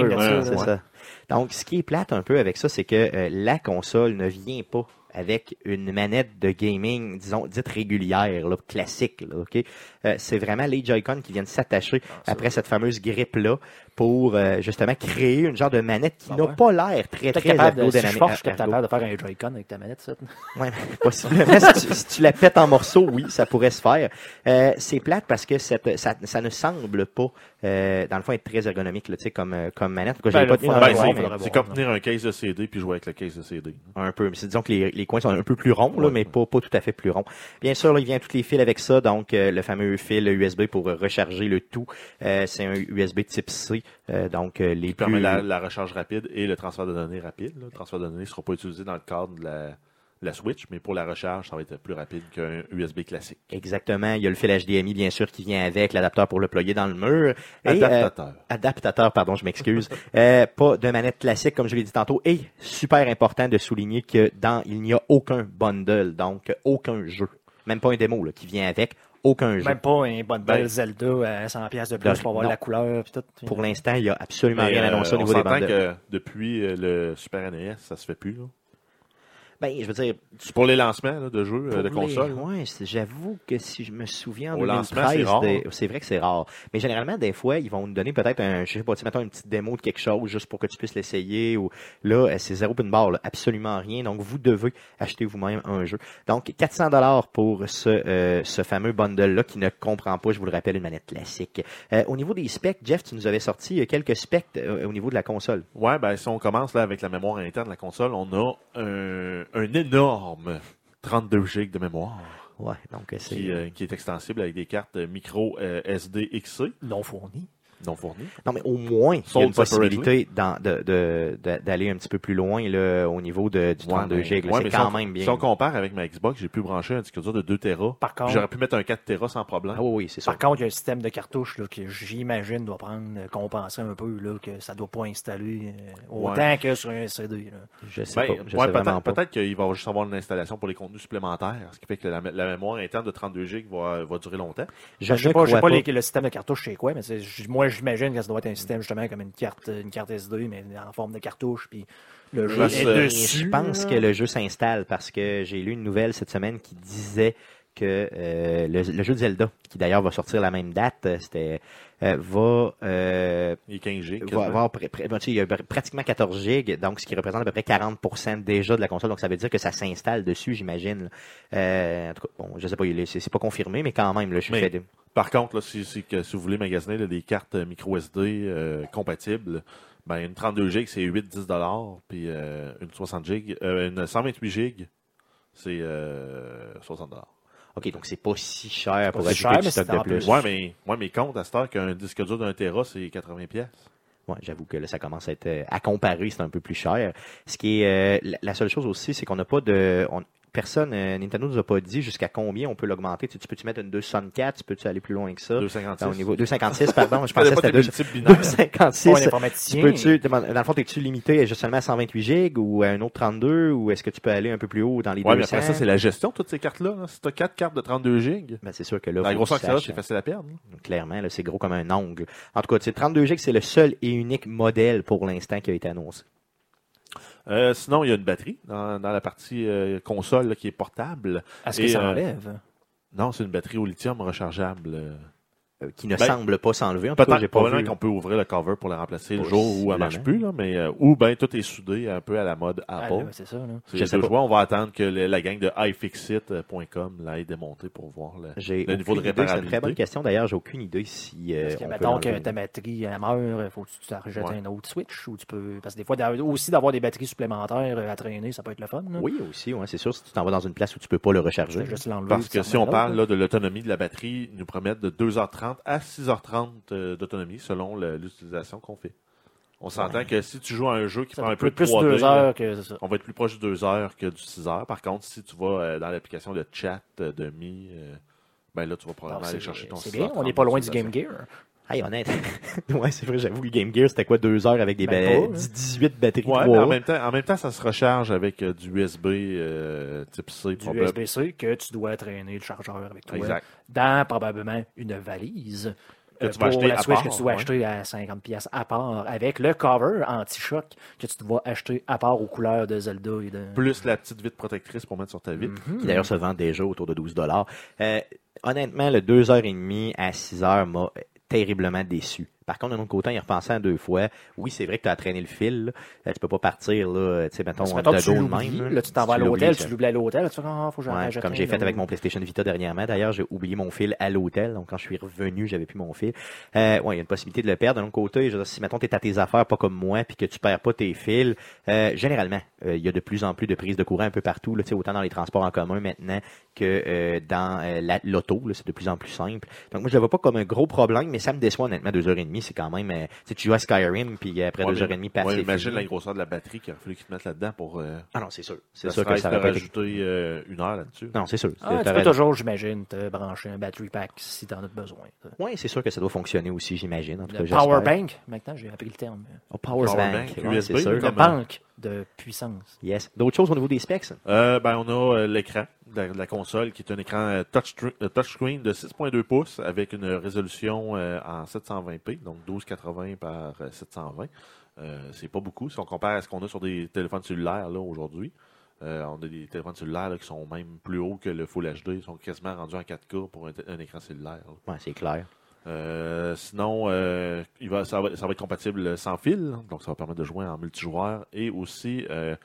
Ouais, ça, ça. Donc, ce qui est plate un peu avec ça, c'est que euh, la console ne vient pas avec une manette de gaming, disons, dite régulière, là, classique. Là? Euh, c'est vraiment les Joy-Con qui viennent s'attacher ça après cette fameuse grippe-là pour euh, justement créer une genre de manette qui Ah n'a pas l'air très, très capable de, si je force, je capable de faire un Joy-Con avec ta manette, ça. Ouais, possiblement. si, tu, si tu la pètes en morceaux, oui, ça pourrait se faire. Euh, c'est plate parce que cette, ça, ça ne semble pas, euh, dans le fond, être très ergonomique, là, tu sais, comme, euh, comme manette. En tout cas, j'avais Ben, Ben, c'est comme tenir un case de CD puis jouer avec le case de CD. un peu. Mais c'est- disons que les, les coins sont un peu plus ronds, là, Ouais. mais pas, pas tout à fait plus ronds. Bien sûr, là, il vient tous les fils avec ça. Donc, euh, le fameux fil USB pour recharger le tout. Euh, c'est un USB type C. euh, donc, euh, les Qui plus... permet la, la recharge rapide et le transfert de données rapide. là. Le transfert de données ne sera pas utilisé dans le cadre de la, la Switch, mais pour la recharge, ça va être plus rapide qu'un USB classique. Exactement. Il y a le fil HDMI, bien sûr, qui vient avec, l'adapteur pour le plugger dans le mur. Et, Adaptateur. euh, adaptateur, pardon, je m'excuse. Euh, pas de manette classique, comme je l'ai dit tantôt. Et super important de souligner que dans, il n'y a aucun bundle, donc aucun jeu. Même pas un démo, là, qui vient avec. Aucun jeu. Même pas un bon Ben, belle Zelda à 100 pièces de plus pour avoir la couleur pis tout. Pour l'instant, il n'y a absolument Mais, rien euh, annoncé au on niveau des bundles. que depuis euh, le Super NES, ça se fait plus. là. Ben, je veux dire, C'est pour les lancements là, de jeux, euh, de consoles. c'est- j'avoue que si je me souviens en Au lancement, 2013, c'est vrai que c'est rare. Mais généralement, des fois, ils vont nous donner peut-être un, je sais pas, mettons une petite démo de quelque chose juste pour que tu puisses l'essayer. Ou là, euh, c'est zéro pin bar, là, absolument rien. Donc, vous devez acheter vous-même un jeu. Donc, 400 dollars pour ce, euh, ce fameux bundle-là qui ne comprend pas, je vous le rappelle, une manette classique. Euh, au niveau des specs, Jeff, tu nous avais sorti euh, quelques specs euh, au niveau de la console. Ouais, ben si on commence là avec la mémoire interne de la console, on a un, un énorme 32 GB de mémoire Ouais, donc euh, c'est qui, euh, qui est extensible avec des cartes micro euh, SD XC Non fourni. Non. Non, mais au moins, il y a une possibilité de- de- d'aller un petit peu plus loin là, au niveau de, du 32 Ouais, mais- GB. ouais, c'est quand si on, même bien. Si on compare avec ma Xbox, j'ai pu brancher un disque dur de 2 Tera. Par contre- J'aurais pu mettre un 4 Tera sans problème. Ah oui, oui, c'est ça. Par contre, il y a un système de cartouches là, que j'imagine doit prendre, euh, compenser un peu, là, que ça doit pas installer euh, autant Ouais. que sur un CD. Là. Je sais Ben, pas. Je ouais, sais vraiment peut-être, qu'il va juste avoir une installation pour les contenus supplémentaires, ce qui fait que la, la mémoire interne de 32 GB va, va durer longtemps. Je sais ne pas, sais pas, pas. les- le système de cartouche, c'est quoi, mais c'est- j- moi, j'imagine que ça doit être un système justement comme une carte, une carte SD, mais en forme de cartouche, puis le jeu est dessus. Je pense que le jeu s'installe parce que j'ai lu une nouvelle cette semaine qui disait que euh, le, le jeu de Zelda, qui d'ailleurs va sortir la même date, euh, c'était euh, va, euh, Il est 15 GB. va avoir près- près- ben, tu sais, il y a pr- pratiquement 14 gigs, donc ce qui représente à peu près 40% déjà de la console. Donc ça veut dire que ça s'installe dessus, j'imagine. En tout cas, bon, je sais pas, c'est pas confirmé, mais quand même, là, je Mais- de- Par contre, là, si, si, si vous voulez magasiner là, des cartes micro SD compatibles, ben, une 32 GB, c'est 8-10 puis euh, une 60 GB, euh, une 128 GB, c'est euh, 60 OK, donc c'est pas si cher pour ajouter cher, du mais stock de plus. Ouais, mais, ouais, mais compte à cette heure qu'un disque dur d'un Tera, c'est 80 pièces. Ouais, j'avoue que là, ça commence à être euh, à comparer, c'est un peu plus cher. Ce qui est euh, la, la seule chose aussi, c'est qu'on n'a pas de on- personne euh, Nintendo nous a pas dit jusqu'à combien on peut l'augmenter. Tu, tu peux-tu mettre une 264, tu peux-tu aller plus loin que ça? 256. Au niveau 256, pardon, je pensais que c'était tes deux- multiples binaires. 256. Pas un Tu peux-tu, dans le fond, es-tu limité à juste seulement à 128 gigs ou à un autre 32 ou est-ce que tu peux aller un peu plus haut dans les Ouais, mais 200? après ça, c'est la gestion de toutes ces cartes-là. là. Si tu as 4 cartes de 32 GB, Ben, c'est sûr que là, la grosseur que ça c'est facile à perdre. là. Clairement, là, c'est gros comme un ongle. En tout cas, tu sais, 32 gigs, c'est le seul et unique modèle pour l'instant qui a été annoncé. Euh, sinon, il y a une batterie dans, dans la partie euh, console là, qui est portable. Est-ce que ça euh, enlève? Non, c'est une batterie au lithium rechargeable. Euh. Qui ne Ben, semble pas s'enlever. Peut-être j'ai pas qu'on peut ouvrir le cover pour la remplacer le jour où elle marche plus, là, mais euh, ou ben tout est soudé un peu à la mode Ah, Apple. là, c'est ça. Là. C'est Je les sais deux pas. choix. On va attendre que le- la gang de iFixit.com l'aille démonter pour voir le, niveau de idée. C'est une très bonne réparabilité. question. D'ailleurs, j'ai aucune idée si. euh, Parce que, on mettons que ta batterie elle meurt, faut que tu rejettes Ouais. un autre Switch ou tu peux. Parce que des fois, aussi d'avoir des batteries supplémentaires à traîner, ça peut être le fun. là. Oui, aussi, ouais, c'est sûr. Si tu t'en vas dans une place où tu peux pas le recharger. Juste l'enlever, Parce que si on parle là, de l'autonomie de la batterie, ils nous promettent de 2h30 à 6h30 euh, d'autonomie selon l'utilisation qu'on fait. On s'entend que si tu joues à un jeu qui Ça prend un peu de plus 3D, deux heures que c'est ça. on va être plus proche de 2 heures que du 6 heures. Par contre, si tu vas euh, dans l'application de chat euh, de Mi, ben là, tu vas probablement Alors, aller chercher ton c'est 6 bien, on n'est pas loin du Game Gear. Hey, honnête. ouais, c'est vrai, j'avoue, le Game Gear, c'était quoi, deux heures avec des Ben ba- pas, hein. 18 batteries Ouais, 3 mais en même temps, en même temps, ça se recharge avec euh, du USB euh, type C. Du. USB-C que tu dois traîner le chargeur avec toi. Exact. Dans probablement une valise. Que euh, tu vas pour acheter la à Switch part, que tu dois ouais. acheter à 50$ pièces à part avec le cover anti-choc que tu dois acheter à part aux couleurs de Zelda et de. Plus la petite vitre protectrice pour mettre sur ta vitre. Mhm. qui d'ailleurs se vend déjà autour de 12 dollars. Euh, honnêtement, le 2h30 à 6h m'a terriblement déçu. Par contre, d'un autre côté, en y repensant deux fois, oui, c'est vrai que tu as traîné le fil. Là. Tu peux pas partir, là, tu sais, mettons, de l'oublies, même. là, tu t'en vas à l'hôtel, tu l'oublies à l'hôtel, tu ah, faut que Ouais, comme j'ai fait avec mon PlayStation Vita dernièrement. D'ailleurs, j'ai oublié mon fil à l'hôtel. Donc, quand je suis revenu, j'avais plus mon fil. Euh, ouais, il y a une possibilité de le perdre. D'un autre côté, je dire, si, mettons, t'es à tes affaires, pas comme moi, puis que tu perds pas tes fils, euh, généralement, euh, il y a de plus en plus de prises de courant un peu partout, là, tu sais, autant dans les transports en commun maintenant que euh, dans euh, la- l'auto. C'est de plus en plus simple. Donc, moi, je le vois pas comme un gros problème, mais ça me déçoit, honnêtement, deux heures et demie. Demie, c'est quand même. euh, tu joues à Skyrim, puis après Ouais, deux heures et demie, paf, ouais, imagine fini. la grosseur de la batterie qu'il a fallu qu'ils te mettent là-dedans pour. Euh, Ah non, c'est sûr. C'est sûr que ça été. rajouter euh, une heure là-dessus. Non, c'est sûr. Ah, tu peux toujours, j'imagine, te brancher un battery pack si t'en as besoin. Oui, c'est sûr que ça doit fonctionner aussi, j'imagine. En tout cas, Le j'espère. power bank, maintenant j'ai appris le terme. Oh, power, Power bank. bank, ouais, USB, c'est sûr. Le banque de puissance. Yes. D'autres choses au niveau des specs? Euh, ben, on a euh, l'écran de la, de la console qui est un écran euh, touch, euh, touchscreen de 6.2 pouces avec une résolution en 720p, donc 1280 par euh, 720. Euh, c'est pas beaucoup si on compare à ce qu'on a sur des téléphones cellulaires là aujourd'hui. Euh, on a des téléphones cellulaires là, qui sont même plus hauts que le Full HD. Ils sont quasiment rendus en 4K pour un, un écran cellulaire. Ouais, c'est clair. Euh, sinon, euh, il va, ça, va, ça va être compatible sans fil, donc ça va permettre de jouer en multijoueur et aussi euh,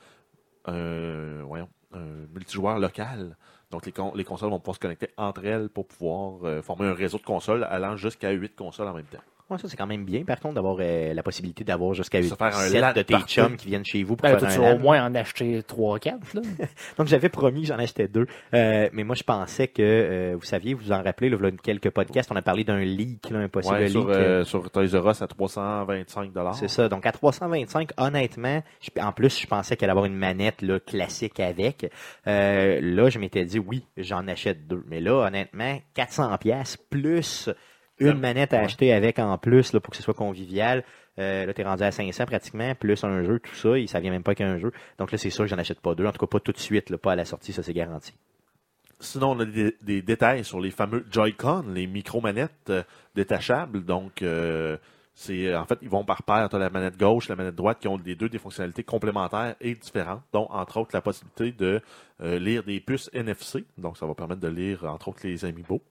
un, voyons, un multijoueur local. Donc les, con- les consoles vont pouvoir se connecter entre elles pour pouvoir former un réseau de consoles allant jusqu'à 8 consoles en même temps. Ouais, ça, c'est quand même bien, par contre, d'avoir euh, la possibilité d'avoir jusqu'à Se faire un 7 LAN de tes chums qui viennent chez vous pour Ben, faire tu un vas au moins en acheter 3-4. là. Donc, j'avais promis, j'en achetais deux. Euh, mais moi, je pensais que, euh, vous saviez, vous vous en rappelez, là, il y a quelques podcasts, on a parlé d'un leak, là, un possible Ouais, leak. sur, euh, euh, sur Toys R Us à 325 C'est ça. Donc, à 325, honnêtement, je- en plus, je pensais qu'elle allait avoir une manette là, classique avec. Euh, là, je m'étais dit, oui, j'en achète deux. Mais là, honnêtement, 400 pièces plus une manette à acheter avec en plus là, pour que ce soit convivial. Euh, là, t'es rendu à 500 pratiquement, plus un jeu, tout ça, et ça vient même pas qu'un jeu. Donc là, c'est sûr que j'en achète pas deux. En tout cas, pas tout de suite, là, pas à la sortie, ça c'est garanti. Sinon, on a des, des détails sur les fameux Joy-Con, les micro-manettes euh, détachables. Donc, euh, c'est en fait, ils vont par paire. Tu as la manette gauche, la manette droite, qui ont les deux des fonctionnalités complémentaires et différentes, dont entre autres la possibilité de euh, lire des puces NFC. Donc, ça va permettre de lire entre autres les Amiibo,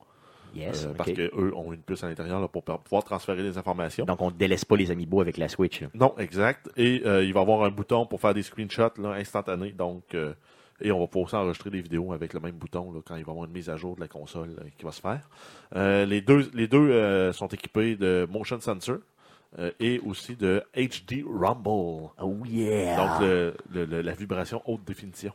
Yes. euh, parce qu'eux ont une puce à l'intérieur pour pouvoir transférer des informations. Donc, on ne délaisse pas les amiibo avec la Switch. là. Non, exact. Et euh, il va y avoir un bouton pour faire des screenshots là, instantanés. Donc, euh, et on va pouvoir aussi enregistrer des vidéos avec le même bouton là, quand il va y avoir une mise à jour de la console qui va se faire. Euh, les deux, les deux euh, sont équipés de motion sensor euh, et aussi de HD Rumble. Oh yeah! Donc, le- le- le- la vibration haute définition.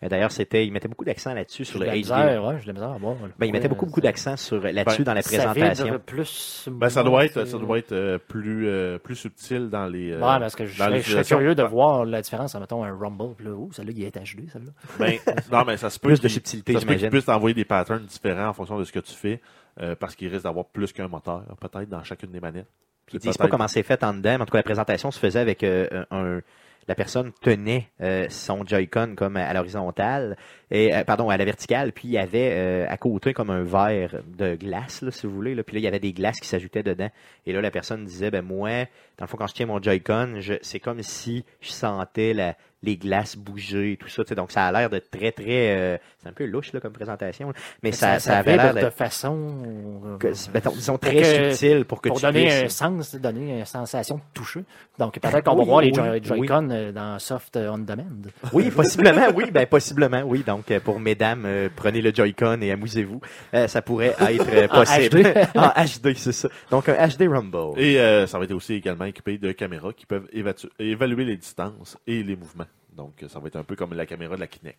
Euh, D'ailleurs, c'était, il mettait beaucoup d'accent là-dessus sur le la HD. misère, ouais, j'ai de la misère à voir. Ben, il mettait beaucoup, beaucoup d'accent sur là-dessus Ben, dans la présentation. plus. Ben, ça doit être, c'est- ça doit être euh, plus, euh, plus subtil dans les. euh, Ouais, parce que je serais, je serais l'utilisation. curieux de voir la différence en mettons un Rumble. Là, ouh, celle-là, il est HD, celle-là. Ben, non, mais ça se peut Plus de subtilité, ça se peut puisse t'envoyer des patterns différents en fonction de ce que tu fais, euh, parce qu'il risque d'avoir plus qu'un moteur, peut-être, dans chacune des manettes. Ils disent pas comment c'est fait en dedans, mais en tout cas, la présentation se faisait avec euh, un. La personne tenait euh, son Joy-Con comme à l'horizontale, et euh, pardon, à la verticale, puis il y avait euh, à côté comme un verre de glace, si vous voulez. Puis là, il y avait des glaces qui s'ajoutaient dedans. Et là, la personne disait, ben moi, dans le fond, quand je tiens mon Joy-Con, c'est comme si je sentais la, les glaces bouger, tout ça. tu sais. Donc, ça a l'air de très, très... euh, c'est un peu louche là, comme présentation, là. mais ça, ça, avait l'air de de... façon. euh, que- mettons, disons, très que- subtil pour que pour tu donner puisses- un sens, donner une sensation de toucher. Donc, peut-être qu'on va Oui, voir les oui, Joy- oui. Joy-Con euh, dans Soft On Demand. Oui, possiblement, oui, ben possiblement, oui. Donc, euh, pour mesdames, euh, prenez le Joy-Con et amusez-vous. Euh, ça pourrait être En possible. HD. en HD, c'est ça. Donc, un HD Rumble. Et euh, ça va être aussi également équipé de caméras qui peuvent évaluer les distances et les mouvements. Donc, euh, ça va être un peu comme la caméra de la Kinect.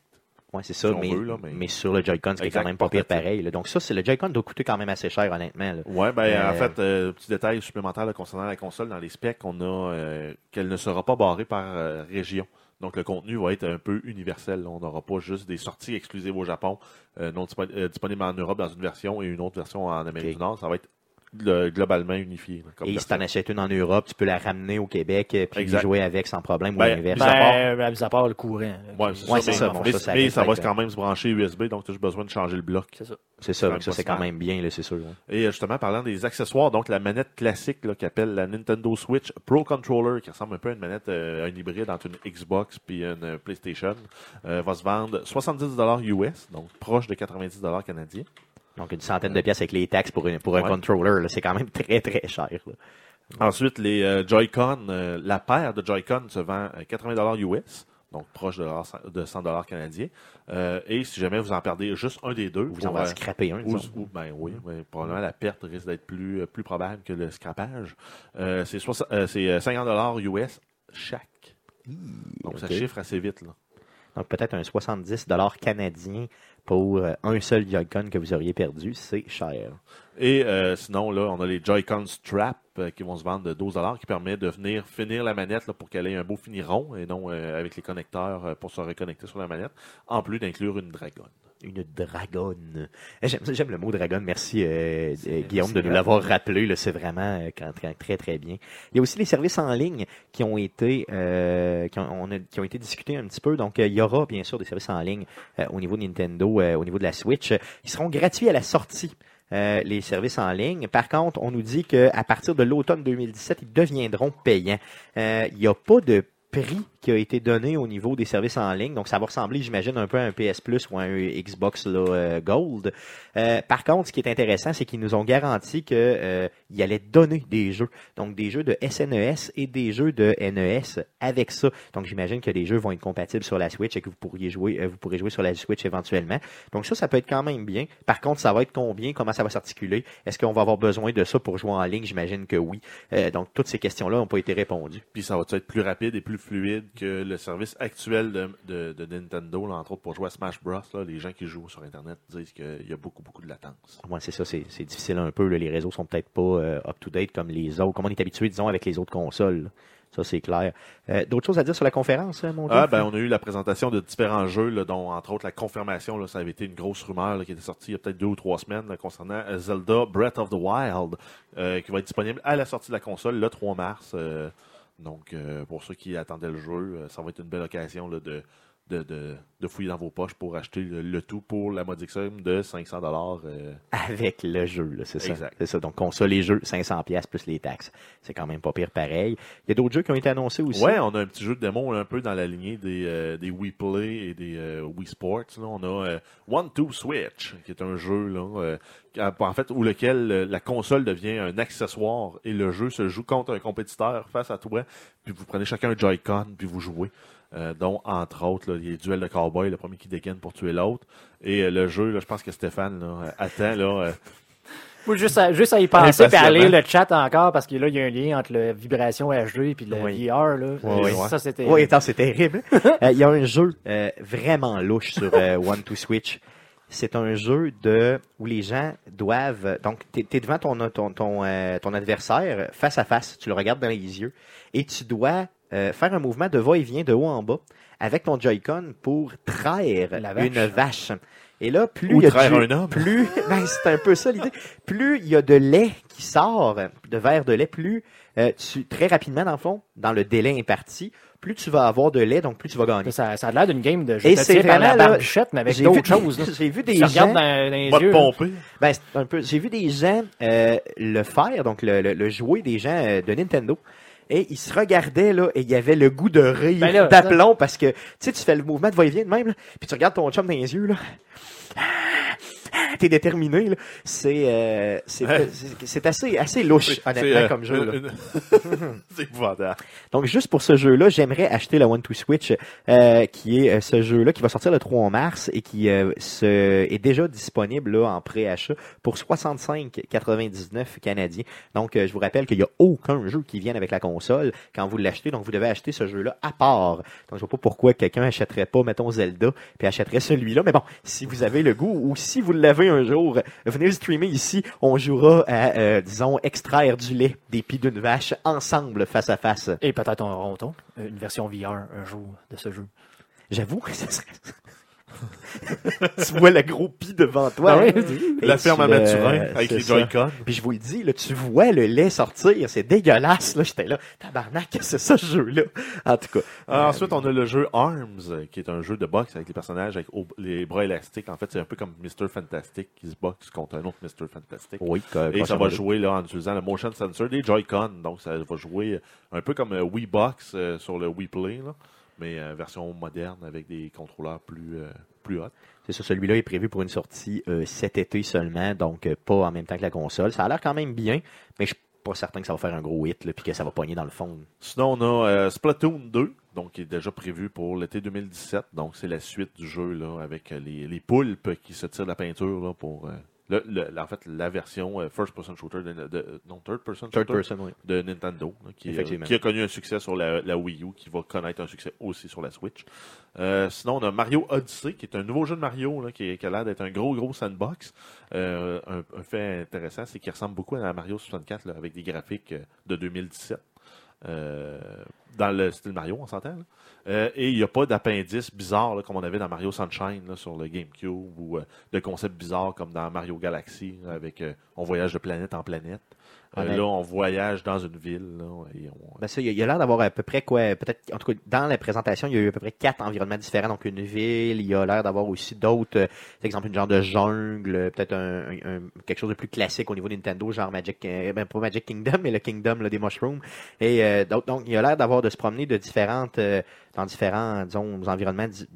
Ouais, c'est ça, si mais, veut, là, mais... mais- sur le Joy-Con, ce qui est quand même pas pire pareil. là. Donc, ça, c'est le Joy-Con doit coûter quand même assez cher, honnêtement. Ouais, ben Euh, en fait, euh, petit détail supplémentaire là, concernant la console, dans les specs, on a euh, qu'elle ne sera pas barrée par euh, région. Donc le contenu va être un peu universel. On n'aura pas juste des sorties exclusives au Japon, euh, non dispo- euh, disponibles en Europe dans une version et une autre version en Amérique du Nord. Ça va être globalement unifié. là, comme Et si version. t'en achètes une en Europe, tu peux la ramener au Québec euh, puis Exact. jouer avec sans problème ou Ben, l'inverse. Mis à Ben, mis à part le courant. Qui- c'est Ouais, ça, mais, ça. Bon, mais- ça, ça mais reste ça va quand même se brancher USB, donc tu as juste besoin de changer le bloc. C'est ça. C'est ça, ça même c'est quand même bien, là, c'est sûr. ouais. Et euh, justement, parlant des accessoires, donc la manette classique qu'appelle la Nintendo Switch Pro Controller, qui ressemble un peu à une manette, euh, un hybride entre une Xbox puis une euh, PlayStation, euh, va se vendre 70$ US, donc proche de 90$ canadiens. Donc, une centaine de pièces avec les taxes pour, une, pour un Ouais. controller, c'est quand même très, très cher. là. Ensuite, les euh, Joy-Con, euh, la paire de Joy-Con se vend à 80$ US, donc proche de, de 100$ canadiens. Euh, et si jamais vous en perdez juste un des deux, Vous en va scraper un, Ou, ou- ben oui, mais probablement la perte risque d'être plus, plus probable que le scrapage. C'est soix- euh, c'est euh, 50 dollars US chaque. Donc ça chiffre assez vite là. Donc peut-être un 70 canadien pour euh, un seul Joy-Con que vous auriez perdu, c'est cher. Et euh, sinon, là, on a les Joy-Con Strap euh, qui vont se vendre de 12 qui permet de venir finir la manette pour qu'elle ait un beau fini rond et non avec les connecteurs pour se reconnecter sur la manette, en plus d'inclure une dragonne. Une dragonne. Eh, J'aime, le mot dragonne. Merci, euh, euh, Guillaume, de nous l'avoir rappelé. C'est vraiment euh, quand- quand- très, très bien. Il y a aussi les services en ligne qui ont été, euh, qui, ont, on a- qui ont été discutés un petit peu. Donc, il y aura bien sûr des services en ligne euh, au niveau de Nintendo, au niveau de la Switch. Ils seront gratuits à la sortie. euh, les services en ligne. Par contre, on nous dit qu'à partir de l'automne 2017, ils deviendront payants. Euh, Il n'y a pas de prix qui a été donné au niveau des services en ligne. Donc, ça va ressembler, j'imagine, un peu à un PS Plus ou à un Xbox euh, Gold. Euh, par contre, ce qui est intéressant, c'est qu'ils nous ont garanti que euh, allaient donner des jeux. Donc, des jeux de SNES et des jeux de NES avec ça. Donc, j'imagine que les jeux vont être compatibles sur la Switch et que vous pourriez jouer, euh, vous pourrez jouer sur la Switch éventuellement. Donc, ça, ça peut être quand même bien. Par contre, ça va être combien? Comment ça va s'articuler? Est-ce qu'on va avoir besoin de ça pour jouer en ligne? J'imagine que oui. Donc, toutes ces questions-là n'ont pas été répondues. Puis ça va être plus rapide et plus fluide que le service actuel de, de, de Nintendo, là, entre autres pour jouer à Smash Bros. Là, les gens qui jouent sur Internet disent qu'il y a beaucoup, beaucoup de latence. Ouais, c'est ça, c'est difficile un peu. là. Les réseaux sont peut-être pas euh, up-to-date comme les autres, comme on est habitué, disons, avec les autres consoles. Ça, c'est clair. Euh, D'autres choses à dire sur la conférence, hein, mon Ah, Jeff? ben, on a eu la présentation de différents jeux, là, dont, entre autres, la confirmation, là, ça avait été une grosse rumeur, là, qui était sortie il y a peut-être deux ou trois semaines, là, concernant euh, Zelda Breath of the Wild, euh, qui va être disponible à la sortie de la console le 3 mars. euh, donc, euh, pour ceux qui attendaient le jeu, euh, ça va être une belle occasion, là, de, de, de, de fouiller dans vos poches pour acheter le, le tout pour la modique somme de 500 dollars. Avec le jeu, c'est ça. Exact. C'est ça. Donc, console et jeux, 500 pièces plus les taxes. C'est quand même pas pire pareil. Il y a d'autres jeux qui ont été annoncés aussi. Ouais, on a un petit jeu de démo un peu dans la lignée des, euh, des Wii Play et des euh, Wii Sports. Là. On a euh, One Two Switch, qui est un jeu là, euh, en fait où lequel euh, la console devient un accessoire et le jeu se joue contre un compétiteur face à toi. Puis vous prenez chacun un Joy-Con puis vous jouez. Euh, dont entre autres là, les duels de cowboy, le premier qui dégaine pour tuer l'autre. Et euh, le jeu, là, je pense que Stéphane là, euh, attend là. euh, juste à, juste à y penser et à Impatiemment. lire le chat encore, parce que là, il y a un lien entre la vibration HD et le Oui. VR. Là. Oui, oui. Ça, c'était. Oui, attends, c'est terrible. Euh, Il y a un jeu euh, vraiment louche sur euh, One to Switch. C'est un jeu de où les gens doivent donc t'es es devant ton ton ton, euh, ton adversaire face à face, tu le regardes dans les yeux et tu dois euh, faire un mouvement de va-et-vient de haut en bas avec ton Joy-Con pour traire La vache. une vache. Et là, plus Ou il y a traire de- un homme. plus ben, c'est un peu ça l'idée. Plus il y a de lait qui sort, de verre de lait, plus euh, tu très rapidement dans le fond, dans le délai imparti, plus tu vas avoir de lait, donc plus tu vas gagner. Ça, ça a l'air d'une game de jeu Et de c'est la vraiment, là, barbichette, mais avec J'ai d'autres vu- choses. là. J'ai vu des Tu gens, dans, dans les yeux. ben, c'est un peu, j'ai vu des gens euh, le faire, donc le, le, le jouer des gens euh, de Nintendo. Et ils se regardaient là et il y avait le goût de rire Ben d'aplomb parce que tu sais tu fais le mouvement de va-et-vient de même là, puis tu regardes ton chum dans les yeux là. T'es déterminé. C'est euh, c'est assez assez louche honnêtement euh, comme jeu. là. c'est épouvantable. Donc, juste pour ce jeu-là, j'aimerais acheter la One to Switch, euh, qui est euh, ce jeu-là qui va sortir le 3 mars et qui euh, se, est déjà disponible là, en pré-achat pour 65,99 canadiens. Donc, euh, je vous rappelle qu'il n'y a aucun jeu qui vienne avec la console quand vous l'achetez. Donc, vous devez acheter ce jeu-là à part. Donc, je vois pas pourquoi quelqu'un achèterait pas, mettons, Zelda, puis achèterait celui-là. Mais bon, si vous avez le goût ou si vous l'avez un jour, venez le streamer ici. On jouera à, euh, disons, extraire du lait des pieds d'une vache ensemble, face à face. Et peut-être on aura une version VR un jour de ce jeu. J'avoue que ça serait... tu vois le gros pis devant toi. Ah La ferme à euh, Mathurin avec les. Joy-Con. Puis je vous le dis, là, tu vois le lait sortir, c'est dégueulasse. Là, j'étais là, tabarnak, c'est ça ce jeu-là. En tout cas. Euh, ensuite, on a le jeu Arms, euh, qui est un jeu de boxe avec les personnages avec au- les bras élastiques. En fait, c'est un peu comme Mr. Fantastic qui se boxe contre un autre Mr. Fantastic. oui, Et ça va jouer là, en utilisant le motion sensor des Joy-Con. Donc, ça va jouer un peu comme euh, Wii Box euh, sur le Wii Play, là, mais euh, version moderne avec des contrôleurs plus, euh, plus hot. C'est ça, celui-là est prévu pour une sortie euh, cet été seulement, donc pas en même temps que la console. Ça a l'air quand même bien, mais je suis pas certain que ça va faire un gros hit, puis que ça va pogner dans le fond. Sinon, on a Splatoon 2, donc qui est déjà prévu pour l'été 2017. Donc, c'est la suite du jeu là, avec les, les poulpes qui se tirent de la peinture là, pour le, le- en fait, la version euh, first-person shooter, de, de- non, Third shooter person, oui. de Nintendo, qui, euh, qui a connu un succès sur la, la Wii U, qui va connaître un succès aussi sur la Switch. Euh, sinon, on a Mario Odyssey, qui est un nouveau jeu de Mario, là, qui, qui a l'air d'être un gros, gros sandbox. Euh, un, un fait intéressant, c'est qu'il ressemble beaucoup à Mario 64, là, avec des graphiques de 2017. Euh, dans le style Mario, on s'entend. Euh, et il n'y a pas d'appendice bizarre comme on avait dans Mario Sunshine sur le GameCube ou euh, de concepts bizarres comme dans Mario Galaxy avec on voyage de planète en planète. Euh, là, on voyage dans une ville. Là, et on- Ben ça, il y a- l'air d'avoir à peu près quoi, peut-être, en tout cas, dans la présentation, il y a eu à peu près quatre environnements différents. Donc, une ville, il y a l'air d'avoir aussi d'autres, euh, par exemple, une genre de jungle, euh, peut-être un, un- quelque chose de plus classique au niveau Nintendo, genre Magic, euh, ben, pas Magic Kingdom, mais le Kingdom là, des Mushrooms. Et euh, donc, donc, il y a l'air d'avoir de se promener de différentes, euh, dans différents, disons, environnements, di-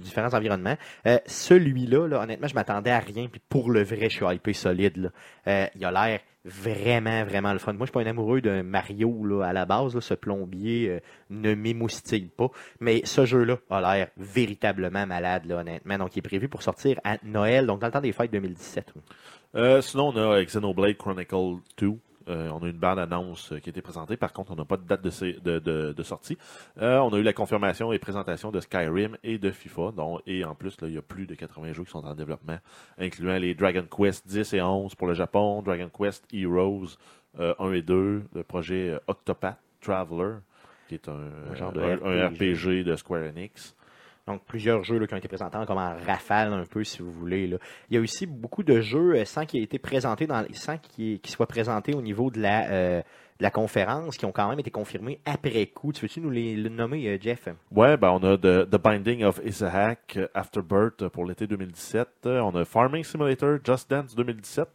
différents environnements. Euh, Celui-là, là, honnêtement, je m'attendais à rien. Puis pour le vrai, je suis hypé solide. Euh, il a l'air vraiment, vraiment le fun. Moi, je suis pas un amoureux de Mario à la base. Ce plombier euh, ne m'émoustille pas. Mais ce jeu-là a l'air véritablement malade, honnêtement. Donc, il est prévu pour sortir à Noël, donc dans le temps des fêtes 2017. oui. Euh, sinon, on a Xenoblade Chronicle 2. Euh, on a une bande-annonce euh, qui a été présentée. Par contre, on n'a pas de date de, sé- de, de- de sortie. Euh, on a eu la confirmation et présentation de Skyrim et de FIFA. dont- et en plus, là, il y a plus de 80 jeux qui sont en développement, incluant les Dragon Quest 10 et 11 pour le Japon, Dragon Quest Heroes euh, 1 et 2, le projet Octopath Traveler, qui est un, Un genre de un- un RPG. RPG de Square Enix. Donc, plusieurs jeux qui ont été présentés comme en rafale un peu, si vous voulez. Là. Il y a aussi beaucoup de jeux euh, sans qu'ils aient été présentés, dans, sans soient présentés au niveau de la, euh, de la conférence, qui ont quand même été confirmés après coup. Tu veux-tu nous les, le nommer, euh, Jeff? Ouais, ben on a The, The Binding of Isaac Afterbirth pour l'été 2017. Euh, On a Farming Simulator Just Dance 2017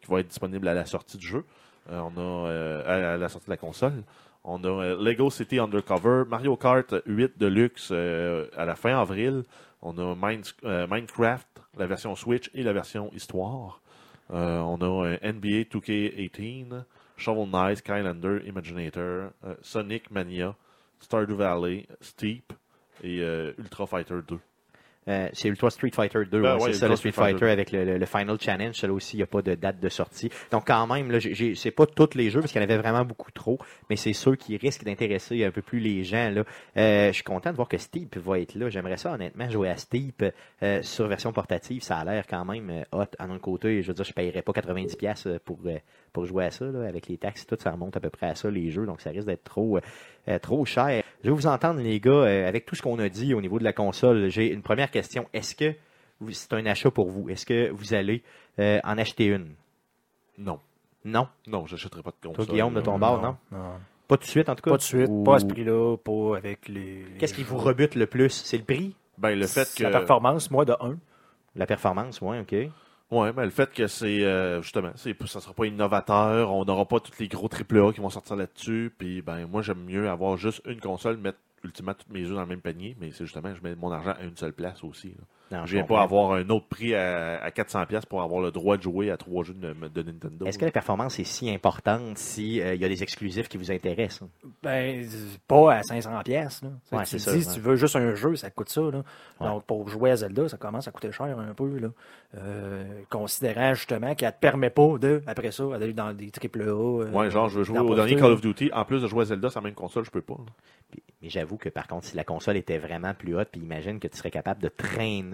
qui va être disponible à la sortie du jeu. On a à la sortie de la console. On a euh, Lego City Undercover, Mario Kart 8 Deluxe euh, à la fin avril. On a euh, Minecraft, la version Switch et la version Histoire. On a NBA 2K18, Shovel Knight, Skylander, Imaginator, Sonic Mania, Stardew Valley, Steep et Ultra Fighter 2. Euh, c'est Ultra Street Fighter 2, Ben ouais, ouais, c'est ça, le Street Street Fighter Fighter avec le, le- le Final Challenge. Celui aussi, il n'y a pas de date de sortie. Donc, quand même, là, j'ai- c'est pas tous les jeux parce qu'il y en avait vraiment beaucoup trop, mais c'est ceux qui risquent d'intéresser un peu plus les gens. Là. Euh, je suis content de voir que Steep va être là. J'aimerais ça, honnêtement, jouer à Steep euh, sur version portative. Ça a l'air quand même euh, hot. À un côté, je veux dire, je paierais pas 90$ piastres, euh, pour, pour jouer à ça. Là, avec les taxes, tout ça remonte à peu près à ça, les jeux. Donc, ça risque d'être trop, euh, euh, trop cher. Je vais vous entendre, les gars, euh, avec tout ce qu'on a dit au niveau de la console. J'ai une première question. Est-ce que vous- c'est un achat pour vous? Est-ce que vous allez euh, en acheter une? Non. Non? Non, j'achèterai pas de Toi, console. Guillaume, de ton bord, non? non. Pas tout de suite, en tout cas? Pas de suite, Ou- pas à ce prix-là, pas avec les. Qu'est-ce qui vous rebute le plus? C'est le prix? Ben, le fait que. La performance, moi, de 1. La performance, oui, OK. Ouais, ben, le fait que c'est euh, justement, c'est ça sera pas innovateur, on n'aura pas tous les gros AAA qui vont sortir là-dessus, puis ben moi j'aime mieux avoir juste une console, mettre ultimement tous mes œufs dans le même panier, mais c'est justement je mets mon argent à une seule place aussi. là. Non, Je viens comprends. pas avoir un autre prix à, à 400 pièces pour avoir le droit de jouer à trois jeux de, de Nintendo. Est-ce que la performance est si importante s'il y a des exclusifs qui vous intéressent? Ben, pas à 500 pièces. là. Tu Ouais, ça, dis, ouais. si tu veux juste un jeu, ça coûte ça. Là. Ouais. Donc, pour jouer à Zelda, ça commence à coûter cher un peu. Là. Euh, considérant justement qu'elle te permet pas de, après ça, d'aller dans des AAA. euh, Ouais, genre je veux jouer au dernier Call of Duty, en plus de jouer à Zelda sur la même console, je peux pas. là. Mais j'avoue que par contre, si la console était vraiment plus haute, puis imagine que tu serais capable de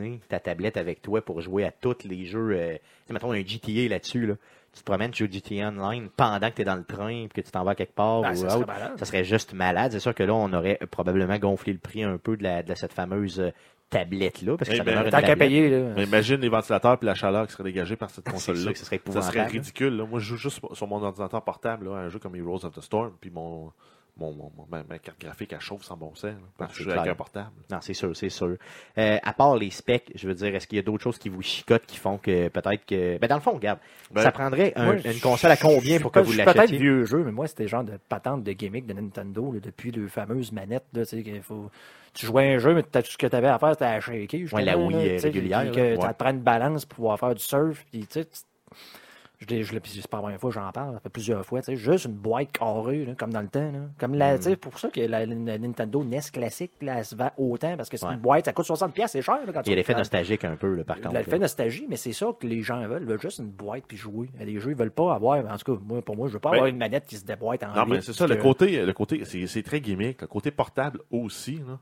traîner ta tablette avec toi pour jouer à tous les jeux. Euh, tu sais, mettons un GTA là-dessus, là. Tu te promènes, tu joues GTA Online pendant que tu es dans le train, puis que tu t'en vas quelque part. Ah, ou ça serait autre. malade. ça serait juste malade. C'est sûr que là, on aurait probablement gonflé le prix un peu de, la, de cette fameuse euh, tablette-là, parce que Eh ça ben, Tant qu'à payer, là. Mais imagine les ventilateurs et la chaleur qui serait dégagée par cette C'est console-là. Ça serait épouvantable. ridicule. là. Moi, je joue juste sur mon ordinateur portable là, à un jeu comme Heroes of the Storm, puis mon, mon, mon- mon- ma, ma carte graphique, elle chauffe sans bon sens. là, parce Ah, que je c'est joue avec un portable. Non, c'est sûr, c'est sûr. Euh, à part les specs, je veux dire, est-ce qu'il y a d'autres choses qui vous chicotent qui font que peut-être que. Ben, dans le fond, regarde, Ben, ça prendrait un- Moi, une console à combien pour que vous suis peut-être l'achetiez? vieux jeu, mais moi, c'était genre de patente de gimmick de Nintendo là, depuis les fameuses manettes. Là, tu faut... Tu jouais un jeu, mais t'as- tout ce que tu avais à faire, c'était à shaker. Ouais, la Wii, là, euh, tu régulière, Ça Ouais. te prend une balance pour pouvoir faire du surf. Puis, tu sais, tu- Je l'ai, je l'ai- puis c'est pas la première fois que j'en parle, ça fait plusieurs fois, tu sais, juste une boîte carrée, là, comme dans le temps. Là. Comme la, sais, pour ça que la, la Nintendo NES classique, là, elle se vend autant, parce que c'est Ouais. une boîte, ça coûte 60$, piastres, c'est cher. Là, quand Il y a l'effet nostalgique un peu, là, par contre. L'effet nostalgie, mais c'est ça que les gens veulent. Ils veulent juste une boîte puis jouer. Des jeux, ils veulent pas avoir. En tout cas, moi, pour moi, je veux pas Ben, avoir une manette qui se déboîte en Non, mais c'est ça, le côté, le côté, c'est c'est très gimmick. Le côté portable aussi, là.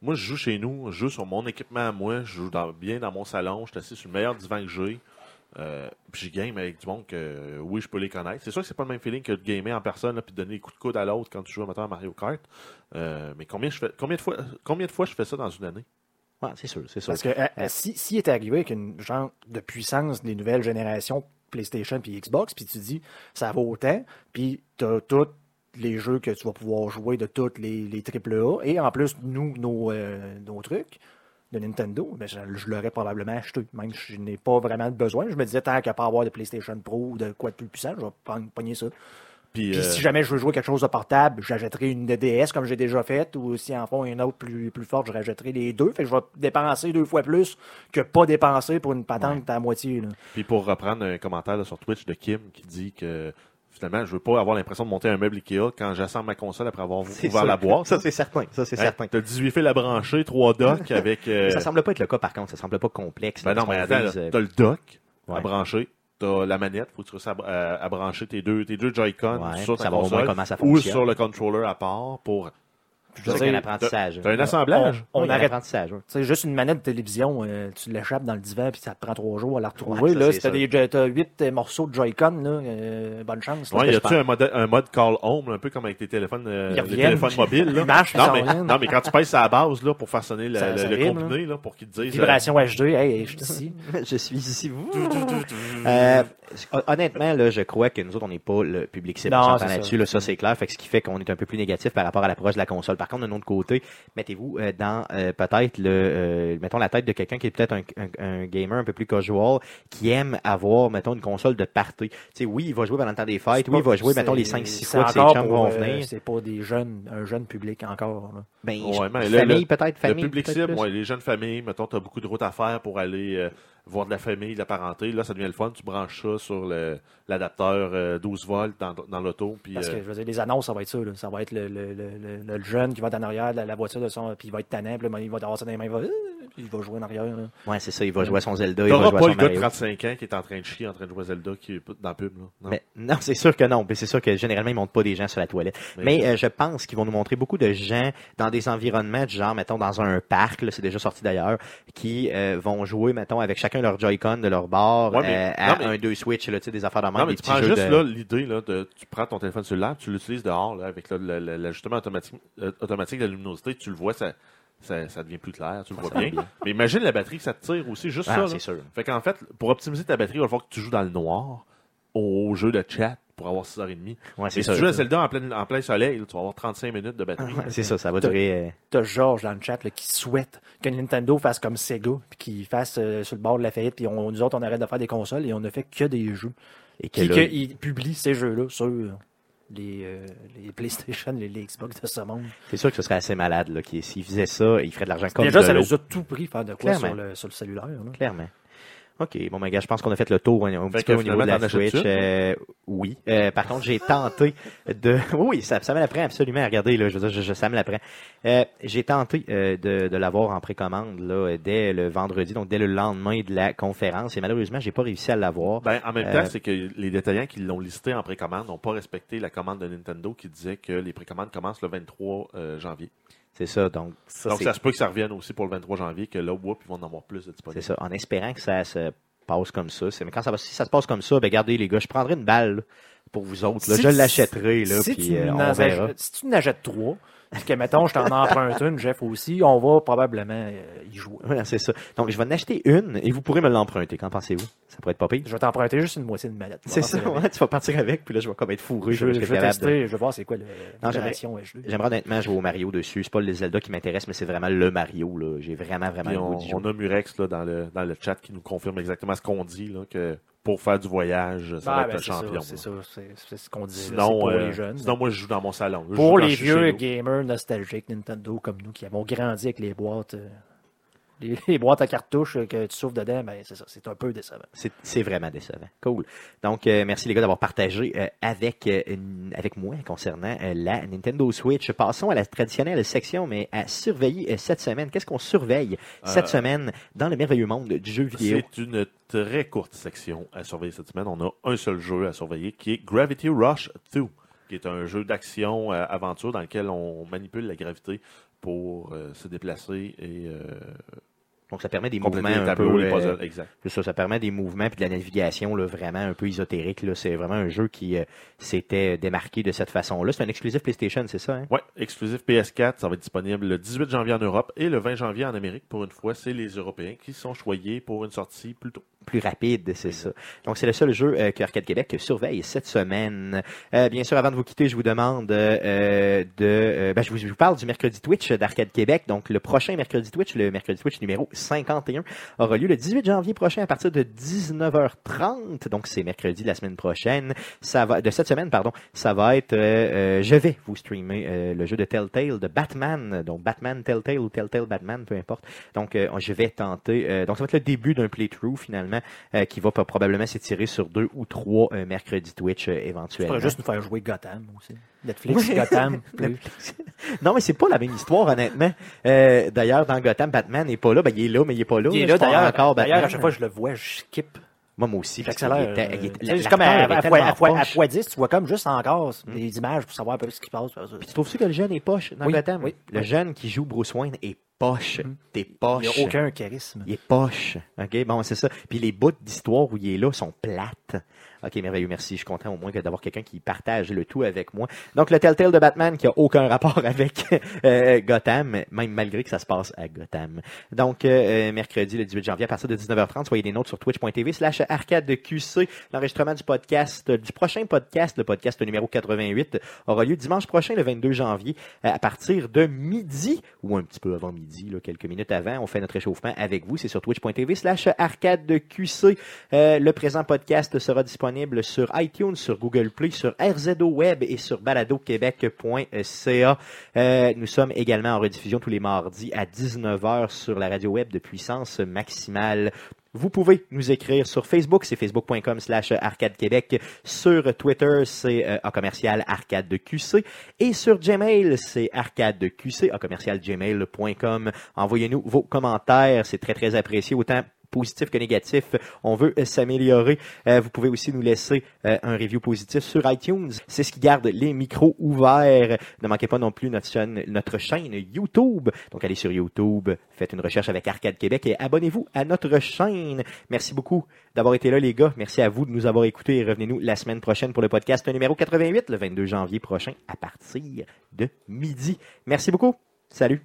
Moi, je joue chez nous, je joue sur mon équipement à moi, je joue dans- bien dans mon salon, je suis assis sur le meilleur divan que j'ai. Euh, puis je game avec du monde que, euh, oui, je peux les connaître. C'est sûr que c'est pas le même feeling que de gamer en personne, là, puis de donner des coups de coude à l'autre quand tu joues à Mario Kart. Euh, mais combien, je fais, combien, de fois, combien de fois je fais ça dans une année? Ouais, c'est sûr, c'est sûr. Parce que euh, euh, si, si est arrivé avec une genre de puissance des nouvelles générations PlayStation puis Xbox, puis tu dis ça vaut autant, puis t'as tous les jeux que tu vas pouvoir jouer de toutes les, les AAA, et en plus, nous, nos, euh, nos trucs de Nintendo, je, je l'aurais probablement acheté. Même si je n'ai pas vraiment besoin. Je me disais, tant qu'à pas avoir de PlayStation Pro ou de quoi de plus puissant, je vais pogn- pogner ça. Puis, Puis euh, si jamais je veux jouer quelque chose de portable, j'achèterai une DS comme j'ai déjà fait, ou si en font une autre plus, plus forte, je rachèterai les deux. Fait que je vais dépenser deux fois plus que pas dépenser pour une patente à moitié. Là. Puis pour reprendre un commentaire là, sur Twitch de Kim qui dit que finalement, je veux pas avoir l'impression de monter un meuble Ikea quand j'assemble ma console après avoir ouvert sûr. la boîte. Ça, c'est certain. Ça, c'est Hein, certain. T'as 18 fils à brancher, 3 docks avec. euh, Ça semble pas être le cas, par contre. Ça semble pas complexe. Ben non, mais attends, euh, t'as le dock à brancher, t'as la manette, faut que tu réussisses à, à- à brancher tes deux, tes deux Joy-Con Ouais, sur ta savoir au moins comment ça ou fonctionne. sur le controller à part pour. Je veux un apprentissage. T'as un assemblage. on Oui, a un apprentissage. oui. Tu sais, juste une manette de télévision, euh, tu l'échappes dans le divan puis ça te prend trois jours à la retrouver. Ouais, là, si t'as sûr. des- t'as huit euh, morceaux de Joy-Con, là, euh, bonne chance. là. Ouais, y a-tu un mode, un mode call home, un peu comme avec tes téléphones, euh, les téléphones mobiles, là? Non, mais, non, mais quand tu pèses à la base, là, pour faire sonner le, Ça- le- ça le combiné, là, pour qu'ils te disent. Vibration HD, hey, je suis ici. je suis ici. Hon- honnêtement, là, je crois que nous autres, on n'est pas le public cible. Non, On s'entend c'est ça. là-dessus. Là, ça, c'est clair. Fait que ce qui fait qu'on est un peu plus négatif par rapport à l'approche de la console. Par contre, d'un autre côté, mettez-vous euh, dans euh, peut-être le, euh, mettons la tête de quelqu'un qui est peut-être un, un- un gamer un peu plus casual, qui aime avoir, mettons, une console de party. Tu sais, oui, il va jouer pendant le temps des fêtes. Oui, il va jouer, mettons, les 5-6 C'est fois que ses chums pour, vont euh, venir. C'est pas des jeunes, un jeune public encore. là. Ben, Ouais, je- mais le- famille, le- peut-être, Le famille. public peut-être cible, ouais, les jeunes familles, mettons, tu as beaucoup de routes à faire pour aller euh, voir de la famille, de la parenté. Là, ça devient le fun. Tu branches ça sur le- l'adapteur euh, 12 volts dans, dans l'auto. Puis, Parce que, euh, je veux dire, les annonces, ça va être ça. là. Ça va être le, le, le, le- jeune qui va être en arrière de la, la voiture de son. Puis il va être tannant. Puis il va avoir ça dans les mains. Il va, euh, il va jouer en arrière. là. Ouais, c'est ça. Il va jouer à son Zelda. Il va jouer à pas son le gars de Mario. 35 ans qui est en train de chier, en train de jouer à Zelda qui est dans la pub. Là. Non? Mais, non, c'est sûr que non. Mais c'est sûr que généralement, ils montent pas des gens sur la toilette. Mais- Mais euh, je pense qu'ils vont nous montrer beaucoup de gens dans des environnements du genre, mettons, dans un parc, là, c'est déjà sorti d'ailleurs, qui euh, vont jouer, mettons, avec chacun leur Joy-Con de leur bord Ouais, mais- euh, à non, mais- un, deux Switch, là, des affaires de même, Non, mais des tu prends juste de... l'idée de tu prends ton téléphone cellulaire, tu l'utilises dehors là, avec l'ajustement automatique, euh, automatique de la luminosité, tu le vois, ça, ça, ça devient plus clair, tu le vois bien. bien. Mais imagine la batterie que ça te tire aussi, juste Ah, ça. là. sûr. Fait qu'en fait, pour optimiser ta batterie, il va falloir que tu joues dans le noir au jeu de chat pour avoir 6h30. Ouais, Et c'est si ça. tu joues à Zelda en plein, en plein soleil, là, tu vas avoir 35 minutes de batterie. Ouais, c'est ça, ça va durer... euh, T'as Georges dans le chat là, qui souhaite que Nintendo fasse comme Sega, puis qu'il fasse euh, sur le bord de la faillite, puis on, nous autres, on arrête de faire des consoles et on ne fait que des jeux. et qu'ils publient ces jeux-là sur les, euh, les PlayStation, les, les Xbox de ce monde. c'est sûr que ce serait assez malade, là, qu'il- s'il faisait ça, il ferait de l'argent comme Déjà, de ça l'eau. nous a tout pris faire de quoi sur le, sur le cellulaire. là. Clairement. OK, bon, ben, gars, je pense qu'on a fait le tour hein, un Fait petit que peu au niveau de la Switch. Euh, oui. Euh, par contre, j'ai tenté de... Oui, ça, ça me l'apprend absolument. Regardez, là, je veux dire, je, ça me l'apprend. Euh, j'ai tenté euh, de, de l'avoir en précommande là, dès le vendredi, donc dès le lendemain de la conférence. Et malheureusement, j'ai pas réussi à l'avoir. Ben, en même Euh, temps, c'est que les détaillants qui l'ont listé en précommande n'ont pas respecté la commande de Nintendo qui disait que les précommandes commencent le 23 euh, janvier. C'est ça, donc ça, Donc, c'est ça se peut que ça revienne aussi pour le 23 janvier, que là, whoop, ils vont en avoir plus de c'est disponibles. ça. En espérant que ça se passe comme ça. C'est- Mais quand ça va, si ça se passe comme ça, ben regardez les gars, je prendrai une balle là, pour vous autres. Là. Si je l'achèterai, là, si puis tu euh, on n'en verra. achètes- si tu n'achètes trois, puis que, mettons, je t'en emprunte une, Jeff aussi, on va probablement euh, y jouer. Voilà, c'est ça. Donc, je vais en acheter une et vous pourrez me l'emprunter. Qu'en pensez-vous? Ça pourrait être pas pire. Je vais t'emprunter juste une moitié de manette. C'est ça, ouais, tu vas partir avec, puis là, je vais comme être fourré. Je, vais je être vais capable de- tester, je vais voir c'est quoi le Non, HD. J'aimerais honnêtement jouer au Mario dessus. C'est pas le Zelda qui m'intéresse, mais c'est vraiment le Mario. là. J'ai vraiment, vraiment Puis le goût on, on a Murex là, dans, le, dans le chat qui nous confirme exactement ce qu'on dit, là, que pour faire du voyage, ça Ah, va ben, être le ça, champion. C'est ça, c'est ce qu'on dit. Sinon, pour euh, les jeunes. sinon, moi, je joue dans mon salon. Je pour les vieux gamers nostalgiques Nintendo comme nous qui avons grandi avec les boîtes. Les, les boîtes à cartouches que tu souffles dedans, ben, c'est ça, c'est un peu décevant. C'est c'est vraiment décevant. Cool. Donc, euh, merci les gars d'avoir partagé euh, avec, euh, avec moi concernant euh, la Nintendo Switch. Passons à la traditionnelle section, mais à surveiller euh, cette semaine. Qu'est-ce qu'on surveille cette Euh, semaine dans le merveilleux monde du jeu vidéo? C'est une très courte section à surveiller cette semaine. On a un seul jeu à surveiller qui est Gravity Rush 2, qui est un jeu d'action euh, aventure dans lequel on manipule la gravité pour euh, se déplacer et euh, Donc, ça permet des mouvements un tableaux, peu... les euh, puzzles. Exact. C'est ça, ça permet des mouvements puis de la navigation là, vraiment un peu ésotérique. là. C'est vraiment un jeu qui euh, s'était démarqué de cette façon-là. C'est un exclusif PlayStation, c'est ça? Hein? Ouais, exclusif PS4, ça va être disponible le 18 janvier en Europe et le 20 janvier en Amérique. Pour une fois, c'est les Européens qui sont choyés pour une sortie plus tôt. Plus rapide, c'est ça. Donc, c'est le seul jeu euh, que Arcade Québec surveille cette semaine. Euh, bien sûr, avant de vous quitter, je vous demande euh, de... euh, ben, je, vous, je vous parle du mercredi Twitch d'Arcade Québec. Donc, le prochain mercredi Twitch, le mercredi Twitch numéro 51, aura lieu le 18 janvier prochain à partir de 19h30. Donc, c'est mercredi de la semaine prochaine. Ça va de cette semaine, pardon. Ça va être... euh, euh, je vais vous streamer euh, le jeu de Telltale, de Batman. Donc, Batman Telltale ou Telltale Batman, peu importe. Donc, euh, je vais tenter... euh, donc, ça va être le début d'un playthrough, finalement, euh, qui va probablement s'étirer sur deux ou trois euh, mercredis Twitch euh, Tu éventuellement. pourrais juste nous faire jouer Gotham aussi. Netflix. Gotham. non, mais c'est pas la même histoire, honnêtement. D'ailleurs, dans Gotham, Batman n'est pas là. Ben, il est là, mais il est pas là. Il est là, d'ailleurs. encore D'ailleurs, à chaque fois que je le vois, je skip. Moi, moi aussi. J'accélère. tu comme à, à, fois, à, à fois 10, tu vois comme juste encore des images pour savoir un peu ce qui passe. Puis tu trouves-tu que le jeune est poche? Dans Gotham? oui, le jeune qui joue Bruce Wayne est poche. Mhm. T'es Il poche. n'y a aucun charisme. Il est poche. OK, bon, c'est ça. Puis les bouts d'histoire où il est là sont plates. OK, merveilleux, merci. Je suis content au moins que d'avoir quelqu'un qui partage le tout avec moi. Donc, le Telltale de Batman qui a aucun rapport avec euh, Gotham, même malgré que ça se passe à Gotham. Donc, euh, mercredi, le 18 janvier, à partir de 19h30, soyez des notes sur twitch.tv slash arcade de QC. L'enregistrement du podcast, du prochain podcast, le podcast numéro 88, aura lieu dimanche prochain, le 22 janvier, euh, à partir de midi, ou un petit peu avant midi, là, quelques minutes avant. On fait notre échauffement avec vous. C'est sur twitch.tv slash arcade de QC. Euh, le présent podcast sera disponible sur iTunes, sur Google Play, sur RZO Web et sur baladoquebec.ca. Euh, nous sommes également en rediffusion tous les mardis à 19h sur la radio web de puissance maximale. Vous pouvez nous écrire sur Facebook, c'est facebook.com slash arcade québec. Sur Twitter, c'est euh, à commercial arcade de QC. Et sur Gmail, c'est arcade de QC, à commercial gmail.com. Envoyez-nous vos commentaires, c'est très très apprécié, autant positif que négatif. On veut euh, s'améliorer. Euh, vous pouvez aussi nous laisser euh, un review positif sur iTunes. C'est ce qui garde les micros ouverts. Ne manquez pas non plus notre chaîne, YouTube. Donc allez sur YouTube, faites une recherche avec Arcade Québec et abonnez-vous à notre chaîne. Merci beaucoup d'avoir été là les gars. Merci à vous de nous avoir écoutés et revenez-nous la semaine prochaine pour le podcast numéro 88, le 22 janvier prochain à partir de midi. Merci beaucoup. Salut.